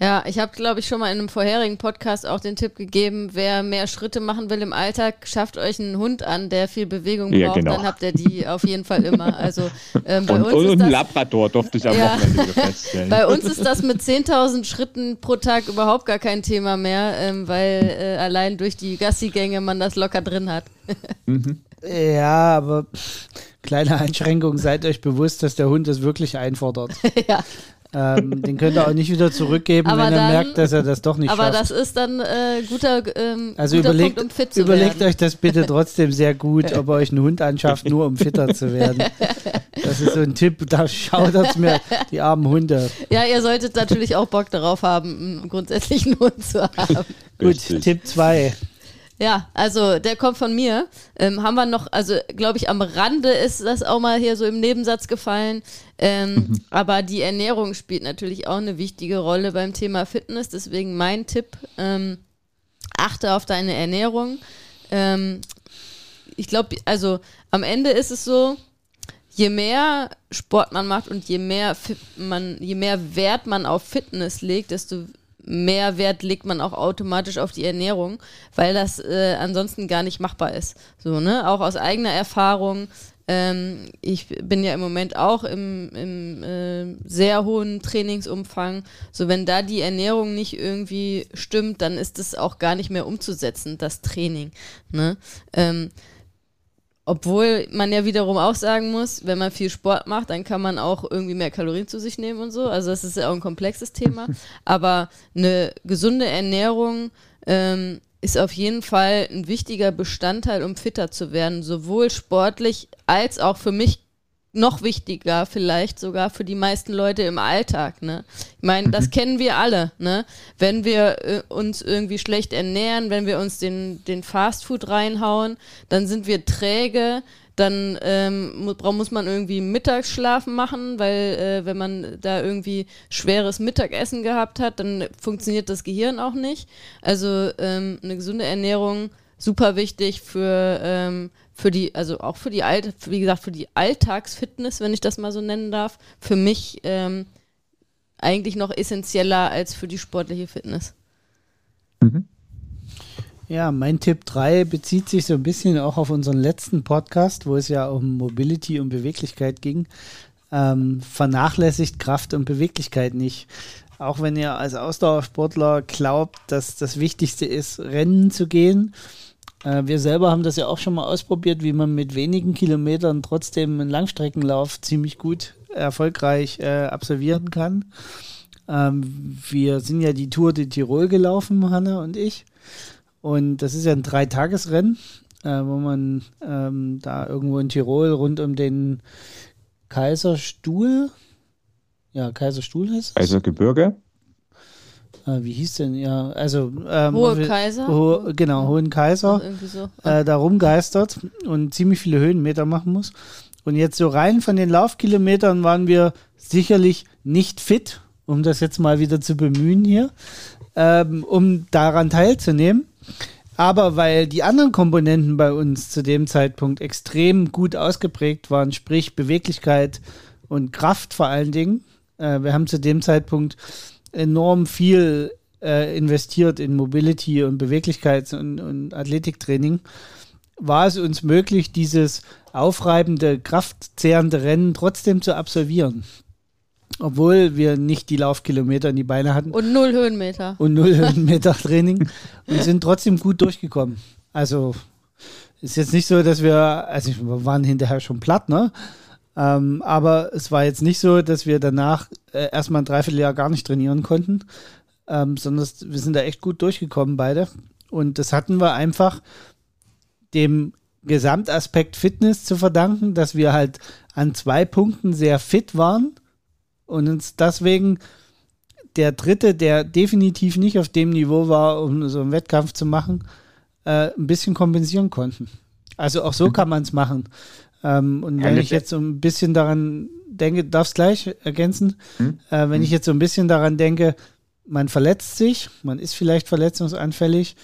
Ja, ich habe, glaube ich, schon mal in einem vorherigen Podcast auch den Tipp gegeben, wer mehr Schritte machen will im Alltag, schafft euch einen Hund an, der viel Bewegung braucht, ja, genau. dann habt ihr die auf jeden Fall immer. Also ähm, bei und, uns und ist das, Labrador durfte ich am ja, Wochenende feststellen. Bei uns ist das mit 10.000 Schritten pro Tag überhaupt gar kein Thema mehr, ähm, weil äh, allein durch die Gassigänge man das locker drin hat. mhm. Ja, aber kleine Einschränkung, seid euch bewusst, dass der Hund es wirklich einfordert. ja. Ähm, den könnt ihr auch nicht wieder zurückgeben, aber wenn er merkt, dass er das doch nicht aber schafft. Aber das ist dann äh, guter, ähm, also guter überlegt, Punkt, um fit zu überlegt werden. euch das bitte trotzdem sehr gut, ob ihr euch einen Hund anschafft, nur um fitter zu werden. Das ist so ein Tipp, da schaudert mir die armen Hunde. Ja, ihr solltet natürlich auch Bock darauf haben, einen grundsätzlichen Hund zu haben. gut, Tipp 2. Ja, also der kommt von mir. Ähm, haben wir noch, also glaube ich, am Rande ist das auch mal hier so im Nebensatz gefallen. Ähm, mhm. Aber die Ernährung spielt natürlich auch eine wichtige Rolle beim Thema Fitness. Deswegen mein Tipp: ähm, achte auf deine Ernährung. Ähm, ich glaube, also am Ende ist es so, je mehr Sport man macht und je mehr, man, je mehr Wert man auf Fitness legt, desto mehr Wert legt man auch automatisch auf die Ernährung, weil das äh, ansonsten gar nicht machbar ist. So, ne? Auch aus eigener Erfahrung. Ähm, ich bin ja im Moment auch im, im äh, sehr hohen Trainingsumfang. So, wenn da die Ernährung nicht irgendwie stimmt, dann ist es auch gar nicht mehr umzusetzen, das Training. Ne? Ähm, obwohl man ja wiederum auch sagen muss, wenn man viel Sport macht, dann kann man auch irgendwie mehr Kalorien zu sich nehmen und so. Also das ist ja auch ein komplexes Thema. Aber eine gesunde Ernährung ähm, ist auf jeden Fall ein wichtiger Bestandteil, um fitter zu werden, sowohl sportlich als auch für mich noch wichtiger vielleicht sogar für die meisten Leute im Alltag. Ne? Ich meine, das mhm. kennen wir alle. Ne? Wenn wir äh, uns irgendwie schlecht ernähren, wenn wir uns den, den Fastfood reinhauen, dann sind wir träge. Dann ähm, muss man irgendwie Mittagsschlafen machen, weil äh, wenn man da irgendwie schweres Mittagessen gehabt hat, dann funktioniert das Gehirn auch nicht. Also ähm, eine gesunde Ernährung super wichtig für ähm, für die, also auch für die alte, wie gesagt, für die Alltagsfitness, wenn ich das mal so nennen darf, für mich ähm, eigentlich noch essentieller als für die sportliche Fitness. Mhm. Ja, mein Tipp 3 bezieht sich so ein bisschen auch auf unseren letzten Podcast, wo es ja um Mobility und Beweglichkeit ging. Ähm, vernachlässigt Kraft und Beweglichkeit nicht. Auch wenn ihr als Ausdauersportler glaubt, dass das Wichtigste ist, Rennen zu gehen, wir selber haben das ja auch schon mal ausprobiert, wie man mit wenigen Kilometern trotzdem einen Langstreckenlauf ziemlich gut erfolgreich äh, absolvieren kann. Ähm, wir sind ja die Tour de Tirol gelaufen, Hanna und ich. Und das ist ja ein Dreitagesrennen, äh, wo man ähm, da irgendwo in Tirol rund um den Kaiserstuhl, ja, Kaiserstuhl heißt es? Kaisergebirge? Äh, wie hieß denn, ja, also ähm, Hohe Kaiser? Ho genau, Hohen Kaiser, so. äh, da rumgeistert und ziemlich viele Höhenmeter machen muss. Und jetzt so rein von den Laufkilometern waren wir sicherlich nicht fit, um das jetzt mal wieder zu bemühen hier, ähm, um daran teilzunehmen. Aber weil die anderen Komponenten bei uns zu dem Zeitpunkt extrem gut ausgeprägt waren, sprich Beweglichkeit und Kraft vor allen Dingen, äh, wir haben zu dem Zeitpunkt enorm viel äh, investiert in Mobility und Beweglichkeits- und, und Athletiktraining. war es uns möglich, dieses aufreibende, kraftzehrende Rennen trotzdem zu absolvieren. Obwohl wir nicht die Laufkilometer in die Beine hatten. Und null Höhenmeter. Und null Höhenmeter Training. und sind trotzdem gut durchgekommen. Also ist jetzt nicht so, dass wir, also wir waren hinterher schon platt, ne? Ähm, aber es war jetzt nicht so, dass wir danach äh, erstmal ein Dreivierteljahr gar nicht trainieren konnten, ähm, sondern wir sind da echt gut durchgekommen beide. Und das hatten wir einfach dem Gesamtaspekt Fitness zu verdanken, dass wir halt an zwei Punkten sehr fit waren und uns deswegen der dritte, der definitiv nicht auf dem Niveau war, um so einen Wettkampf zu machen, äh, ein bisschen kompensieren konnten. Also auch so mhm. kann man es machen. Ähm, und wenn ich jetzt so ein bisschen daran denke, darfst gleich ergänzen, hm? äh, wenn hm. ich jetzt so ein bisschen daran denke, man verletzt sich, man ist vielleicht verletzungsanfällig,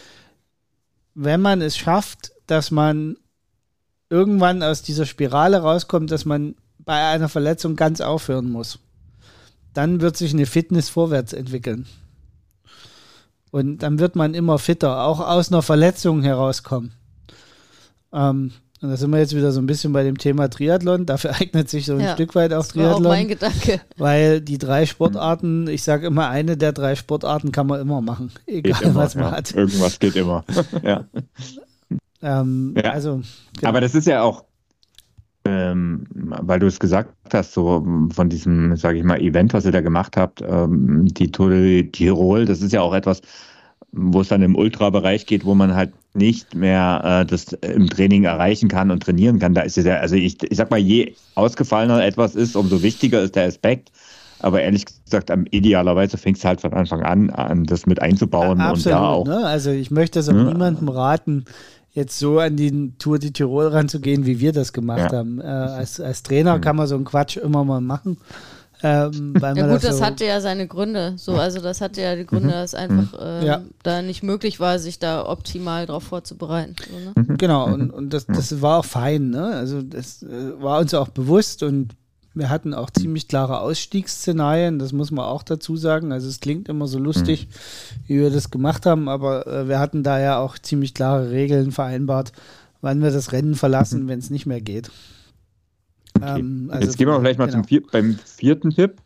wenn man es schafft, dass man irgendwann aus dieser Spirale rauskommt, dass man bei einer Verletzung ganz aufhören muss, dann wird sich eine Fitness vorwärts entwickeln. Und dann wird man immer fitter, auch aus einer Verletzung herauskommen. Ähm, und da sind wir jetzt wieder so ein bisschen bei dem Thema Triathlon. Dafür eignet sich so ein ja, Stück weit auch das Triathlon. War auch mein Gedanke. Weil die drei Sportarten, ich sage immer, eine der drei Sportarten kann man immer machen. Egal immer, was man ja. hat. Irgendwas geht immer. ja. Ähm, ja. Also, genau. Aber das ist ja auch, ähm, weil du es gesagt hast, so von diesem, sage ich mal, Event, was ihr da gemacht habt, ähm, die Tour de Tirol, das ist ja auch etwas, wo es dann im Ultrabereich geht, wo man halt nicht mehr äh, das im Training erreichen kann und trainieren kann. Da ist es ja, also ich, ich sag mal, je ausgefallener etwas ist, umso wichtiger ist der Aspekt. Aber ehrlich gesagt, idealerweise fängst du halt von Anfang an an, das mit einzubauen ja, absolut, und da auch. Ne? Also ich möchte es auch ne? niemandem raten, jetzt so an die Tour die Tirol ranzugehen, wie wir das gemacht ja. haben. Äh, als, als Trainer mhm. kann man so einen Quatsch immer mal machen. Ähm, ja gut, das, das so hatte ja seine Gründe. So, also das hatte ja die Gründe, mhm. dass einfach mhm. ähm, ja. da nicht möglich war, sich da optimal drauf vorzubereiten. So, ne? Mhm. Genau, und, und das, das war auch fein, ne? Also das äh, war uns auch bewusst und wir hatten auch ziemlich klare Ausstiegsszenarien, das muss man auch dazu sagen. Also es klingt immer so lustig, wie wir das gemacht haben, aber äh, wir hatten da ja auch ziemlich klare Regeln vereinbart, wann wir das Rennen verlassen, wenn es nicht mehr geht. Okay. Ähm, also Jetzt gehen wir vielleicht mal genau. zum vier, beim vierten Tipp.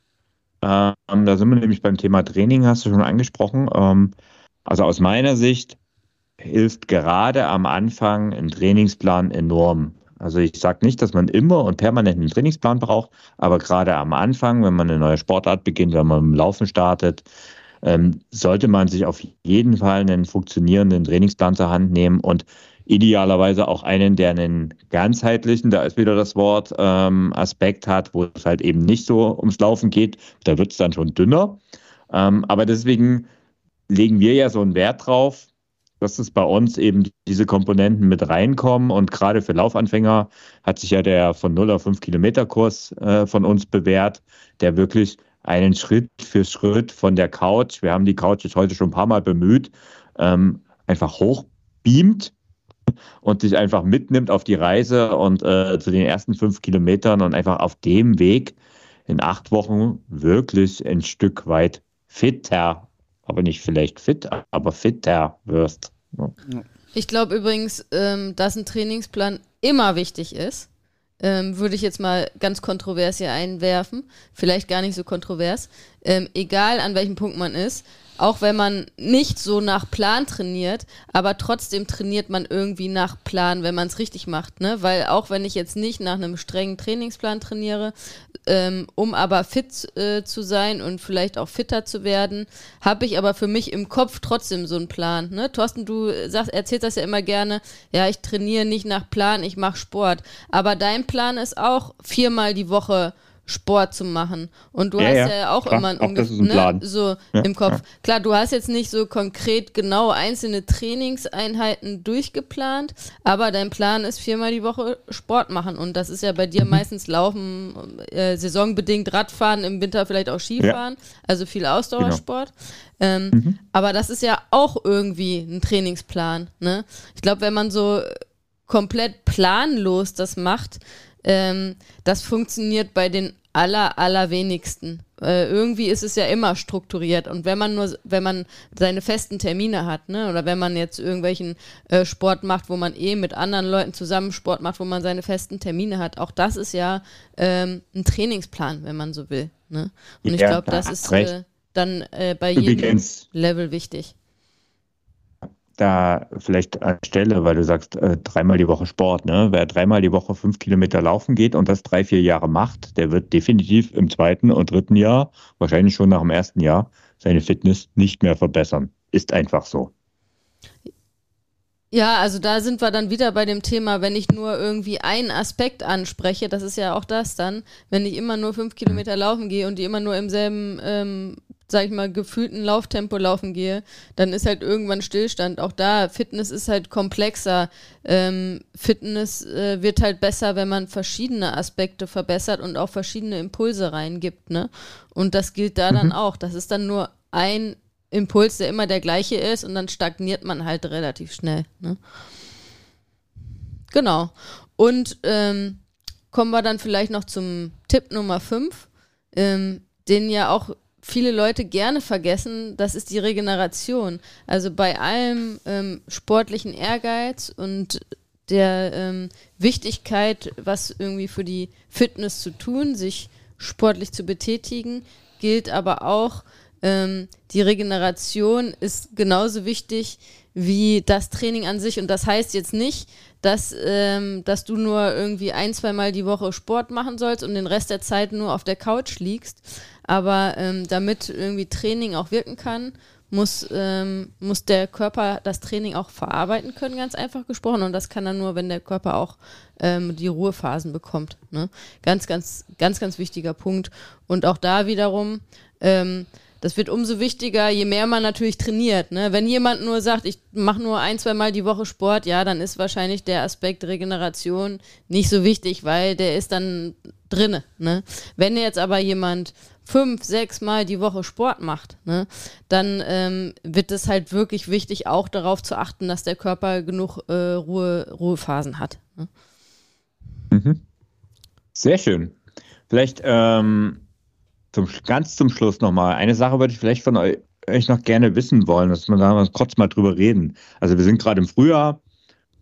Ähm, da sind wir nämlich beim Thema Training, hast du schon angesprochen. Ähm, also aus meiner Sicht hilft gerade am Anfang ein Trainingsplan enorm. Also ich sage nicht, dass man immer und permanent einen Trainingsplan braucht, aber gerade am Anfang, wenn man eine neue Sportart beginnt, wenn man im Laufen startet, ähm, sollte man sich auf jeden Fall einen funktionierenden Trainingsplan zur Hand nehmen und idealerweise auch einen, der einen ganzheitlichen, da ist wieder das Wort, ähm, Aspekt hat, wo es halt eben nicht so ums Laufen geht. Da wird es dann schon dünner. Ähm, aber deswegen legen wir ja so einen Wert drauf, dass es bei uns eben diese Komponenten mit reinkommen. Und gerade für Laufanfänger hat sich ja der von 0 auf 5 Kilometer Kurs äh, von uns bewährt, der wirklich einen Schritt für Schritt von der Couch, wir haben die Couch jetzt heute schon ein paar Mal bemüht, ähm, einfach hochbeamt und dich einfach mitnimmt auf die Reise und äh, zu den ersten fünf Kilometern und einfach auf dem Weg in acht Wochen wirklich ein Stück weit fitter, aber nicht vielleicht fit, aber fitter wirst. Ich glaube übrigens, ähm, dass ein Trainingsplan immer wichtig ist. Ähm, würde ich jetzt mal ganz kontrovers hier einwerfen. Vielleicht gar nicht so kontrovers. Ähm, egal an welchem Punkt man ist auch wenn man nicht so nach Plan trainiert, aber trotzdem trainiert man irgendwie nach Plan, wenn man es richtig macht, ne? Weil auch wenn ich jetzt nicht nach einem strengen Trainingsplan trainiere, ähm, um aber fit äh, zu sein und vielleicht auch fitter zu werden, habe ich aber für mich im Kopf trotzdem so einen Plan. Ne? Thorsten, du sagst, erzählst das ja immer gerne, ja, ich trainiere nicht nach Plan, ich mache Sport. Aber dein Plan ist auch viermal die Woche Sport zu machen. Und du ja, hast ja, ja auch klar, immer ein, auch ne, so ja, im Kopf. Klar, du hast jetzt nicht so konkret genau einzelne Trainingseinheiten durchgeplant, aber dein Plan ist viermal die Woche Sport machen. Und das ist ja bei dir mhm. meistens Laufen, äh, saisonbedingt Radfahren, im Winter vielleicht auch Skifahren, also viel Ausdauersport. Genau. Ähm, mhm. Aber das ist ja auch irgendwie ein Trainingsplan. Ne? Ich glaube, wenn man so komplett planlos das macht, ähm, das funktioniert bei den aller, allerwenigsten. Äh, irgendwie ist es ja immer strukturiert. Und wenn man nur, wenn man seine festen Termine hat, ne, oder wenn man jetzt irgendwelchen äh, Sport macht, wo man eh mit anderen Leuten zusammen Sport macht, wo man seine festen Termine hat, auch das ist ja ähm, ein Trainingsplan, wenn man so will. Ne? Und ja, ich glaube, das ist äh, dann äh, bei jedem Level wichtig da vielleicht an Stelle, weil du sagst, äh, dreimal die Woche Sport, ne? Wer dreimal die Woche fünf Kilometer laufen geht und das drei, vier Jahre macht, der wird definitiv im zweiten und dritten Jahr, wahrscheinlich schon nach dem ersten Jahr, seine Fitness nicht mehr verbessern. Ist einfach so. Ja, also da sind wir dann wieder bei dem Thema, wenn ich nur irgendwie einen Aspekt anspreche, das ist ja auch das dann, wenn ich immer nur fünf Kilometer laufen gehe und die immer nur im selben ähm, sag ich mal, gefühlten Lauftempo laufen gehe, dann ist halt irgendwann Stillstand. Auch da, Fitness ist halt komplexer. Ähm, Fitness äh, wird halt besser, wenn man verschiedene Aspekte verbessert und auch verschiedene Impulse reingibt, ne? Und das gilt da mhm. dann auch. Das ist dann nur ein Impuls, der immer der gleiche ist und dann stagniert man halt relativ schnell, ne? Genau. Und ähm, kommen wir dann vielleicht noch zum Tipp Nummer 5, ähm, den ja auch viele Leute gerne vergessen, das ist die Regeneration. Also bei allem ähm, sportlichen Ehrgeiz und der ähm, Wichtigkeit, was irgendwie für die Fitness zu tun, sich sportlich zu betätigen, gilt aber auch, ähm, die Regeneration ist genauso wichtig wie das Training an sich. Und das heißt jetzt nicht, dass, ähm, dass du nur irgendwie ein, zweimal die Woche Sport machen sollst und den Rest der Zeit nur auf der Couch liegst, aber ähm, damit irgendwie Training auch wirken kann, muss, ähm, muss der Körper das Training auch verarbeiten können, ganz einfach gesprochen. Und das kann er nur, wenn der Körper auch ähm, die Ruhephasen bekommt. Ne? Ganz, ganz, ganz, ganz wichtiger Punkt. Und auch da wiederum, ähm, das wird umso wichtiger, je mehr man natürlich trainiert. Ne? Wenn jemand nur sagt, ich mache nur ein, zwei Mal die Woche Sport, ja, dann ist wahrscheinlich der Aspekt Regeneration nicht so wichtig, weil der ist dann drinne. Ne? Wenn jetzt aber jemand fünf, sechs Mal die Woche Sport macht, ne, dann ähm, wird es halt wirklich wichtig, auch darauf zu achten, dass der Körper genug äh, Ruhe, Ruhephasen hat. Ne? Mhm. Sehr schön. Vielleicht ähm, zum, ganz zum Schluss nochmal. Eine Sache würde ich vielleicht von euch, noch gerne wissen wollen, dass wir da kurz mal drüber reden. Also wir sind gerade im Frühjahr.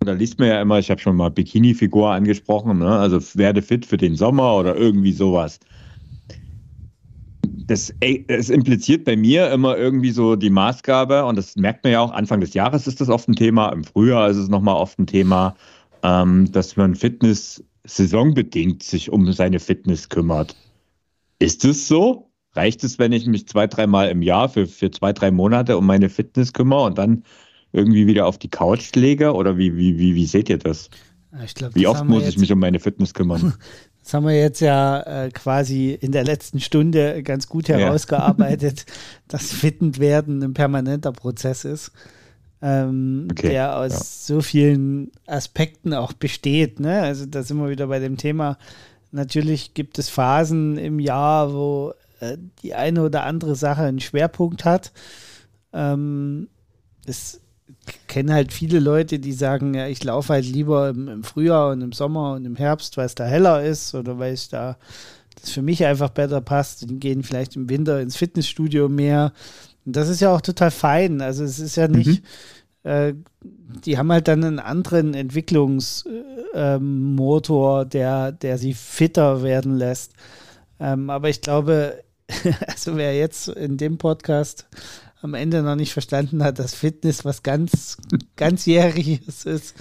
Und da liest man ja immer, ich habe schon mal Bikini-Figur angesprochen, ne? also werde fit für den Sommer oder irgendwie sowas das, das impliziert bei mir immer irgendwie so die Maßgabe, und das merkt man ja auch, Anfang des Jahres ist das oft ein Thema, im Frühjahr ist es nochmal oft ein Thema, ähm, dass man Fitness saisonbedingt sich um seine Fitness kümmert. Ist es so? Reicht es, wenn ich mich zwei, dreimal im Jahr für, für zwei, drei Monate um meine Fitness kümmere und dann irgendwie wieder auf die Couch lege? Oder wie, wie, wie, wie seht ihr das? Glaub, wie oft muss ich mich um meine Fitness kümmern? Das haben wir jetzt ja äh, quasi in der letzten Stunde ganz gut herausgearbeitet, ja. dass Fitendwerden ein permanenter Prozess ist, ähm, okay, der aus ja. so vielen Aspekten auch besteht. Ne? Also da sind wir wieder bei dem Thema. Natürlich gibt es Phasen im Jahr, wo äh, die eine oder andere Sache einen Schwerpunkt hat. Ähm, es kenne halt viele Leute, die sagen, ja, ich laufe halt lieber im, im, Frühjahr und im Sommer und im Herbst, weil es da heller ist oder weil es da das für mich einfach besser passt. Die gehen vielleicht im Winter ins Fitnessstudio mehr. Und das ist ja auch total fein. Also es ist ja nicht, mhm. Äh, die haben halt dann einen anderen Entwicklungsmotor, äh, der, der sie fitter werden lässt. Ähm, aber ich glaube, also wer jetzt in dem Podcast am Ende noch nicht verstanden hat, dass Fitness was ganz ganzjähriges ist.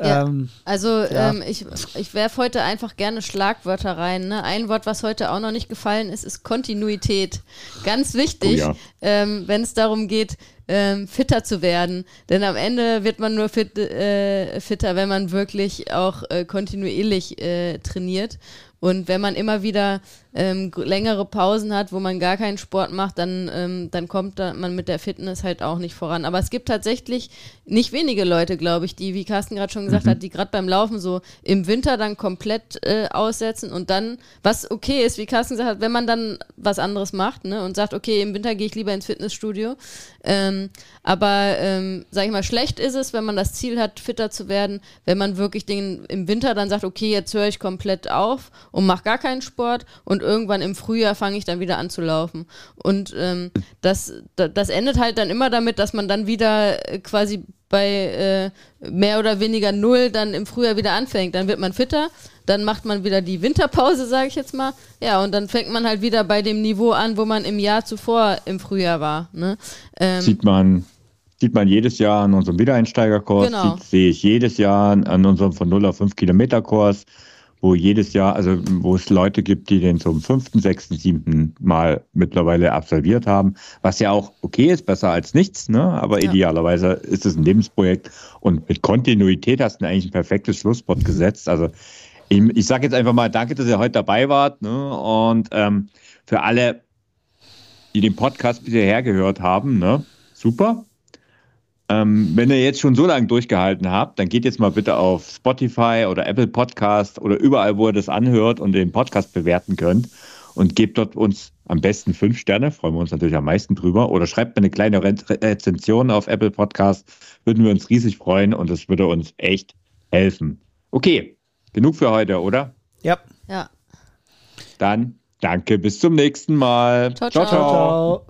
Ja, ähm, also ja. ähm, ich, ich werfe heute einfach gerne Schlagwörter rein. Ne? Ein Wort, was heute auch noch nicht gefallen ist, ist Kontinuität. Ganz wichtig, oh ja. ähm, wenn es darum geht, ähm, fitter zu werden. Denn am Ende wird man nur fit, äh, fitter, wenn man wirklich auch äh, kontinuierlich äh, trainiert. Und wenn man immer wieder ähm, längere Pausen hat, wo man gar keinen Sport macht, dann, ähm, dann kommt da man mit der Fitness halt auch nicht voran. Aber es gibt tatsächlich nicht wenige Leute, glaube ich, die, wie Carsten gerade schon gesagt mhm. hat, die gerade beim Laufen so im Winter dann komplett äh, aussetzen und dann, was okay ist, wie Carsten gesagt hat, wenn man dann was anderes macht ne, und sagt, okay, im Winter gehe ich lieber ins Fitnessstudio. Ähm, aber, ähm, sag ich mal, schlecht ist es, wenn man das Ziel hat, fitter zu werden, wenn man wirklich den, im Winter dann sagt, okay, jetzt höre ich komplett auf und mache gar keinen Sport und irgendwann im Frühjahr fange ich dann wieder an zu laufen. Und ähm, das, das endet halt dann immer damit, dass man dann wieder äh, quasi bei äh, mehr oder weniger null dann im Frühjahr wieder anfängt. Dann wird man fitter, dann macht man wieder die Winterpause, sage ich jetzt mal. Ja, und dann fängt man halt wieder bei dem Niveau an, wo man im Jahr zuvor im Frühjahr war. Ne? Ähm, sieht man sieht man jedes Jahr an unserem Wiedereinsteigerkurs, genau. sehe ich jedes Jahr an unserem von 0 auf 5 Kilometer Kurs wo jedes Jahr, also wo es Leute gibt, die den zum fünften, sechsten, siebten Mal mittlerweile absolviert haben, was ja auch okay ist, besser als nichts, ne? aber ja. idealerweise ist es ein Lebensprojekt und mit Kontinuität hast du eigentlich ein perfektes Schlusswort gesetzt. Also ich, ich sage jetzt einfach mal danke, dass ihr heute dabei wart ne? und ähm, für alle, die den Podcast bisher hergehört haben, ne? super, ähm, wenn ihr jetzt schon so lange durchgehalten habt, dann geht jetzt mal bitte auf Spotify oder Apple Podcast oder überall, wo ihr das anhört und den Podcast bewerten könnt und gebt dort uns am besten fünf Sterne, freuen wir uns natürlich am meisten drüber. Oder schreibt mir eine kleine Rezension auf Apple Podcast, würden wir uns riesig freuen und das würde uns echt helfen. Okay, genug für heute, oder? Ja. Ja. Dann danke, bis zum nächsten Mal. ciao. ciao. ciao. ciao.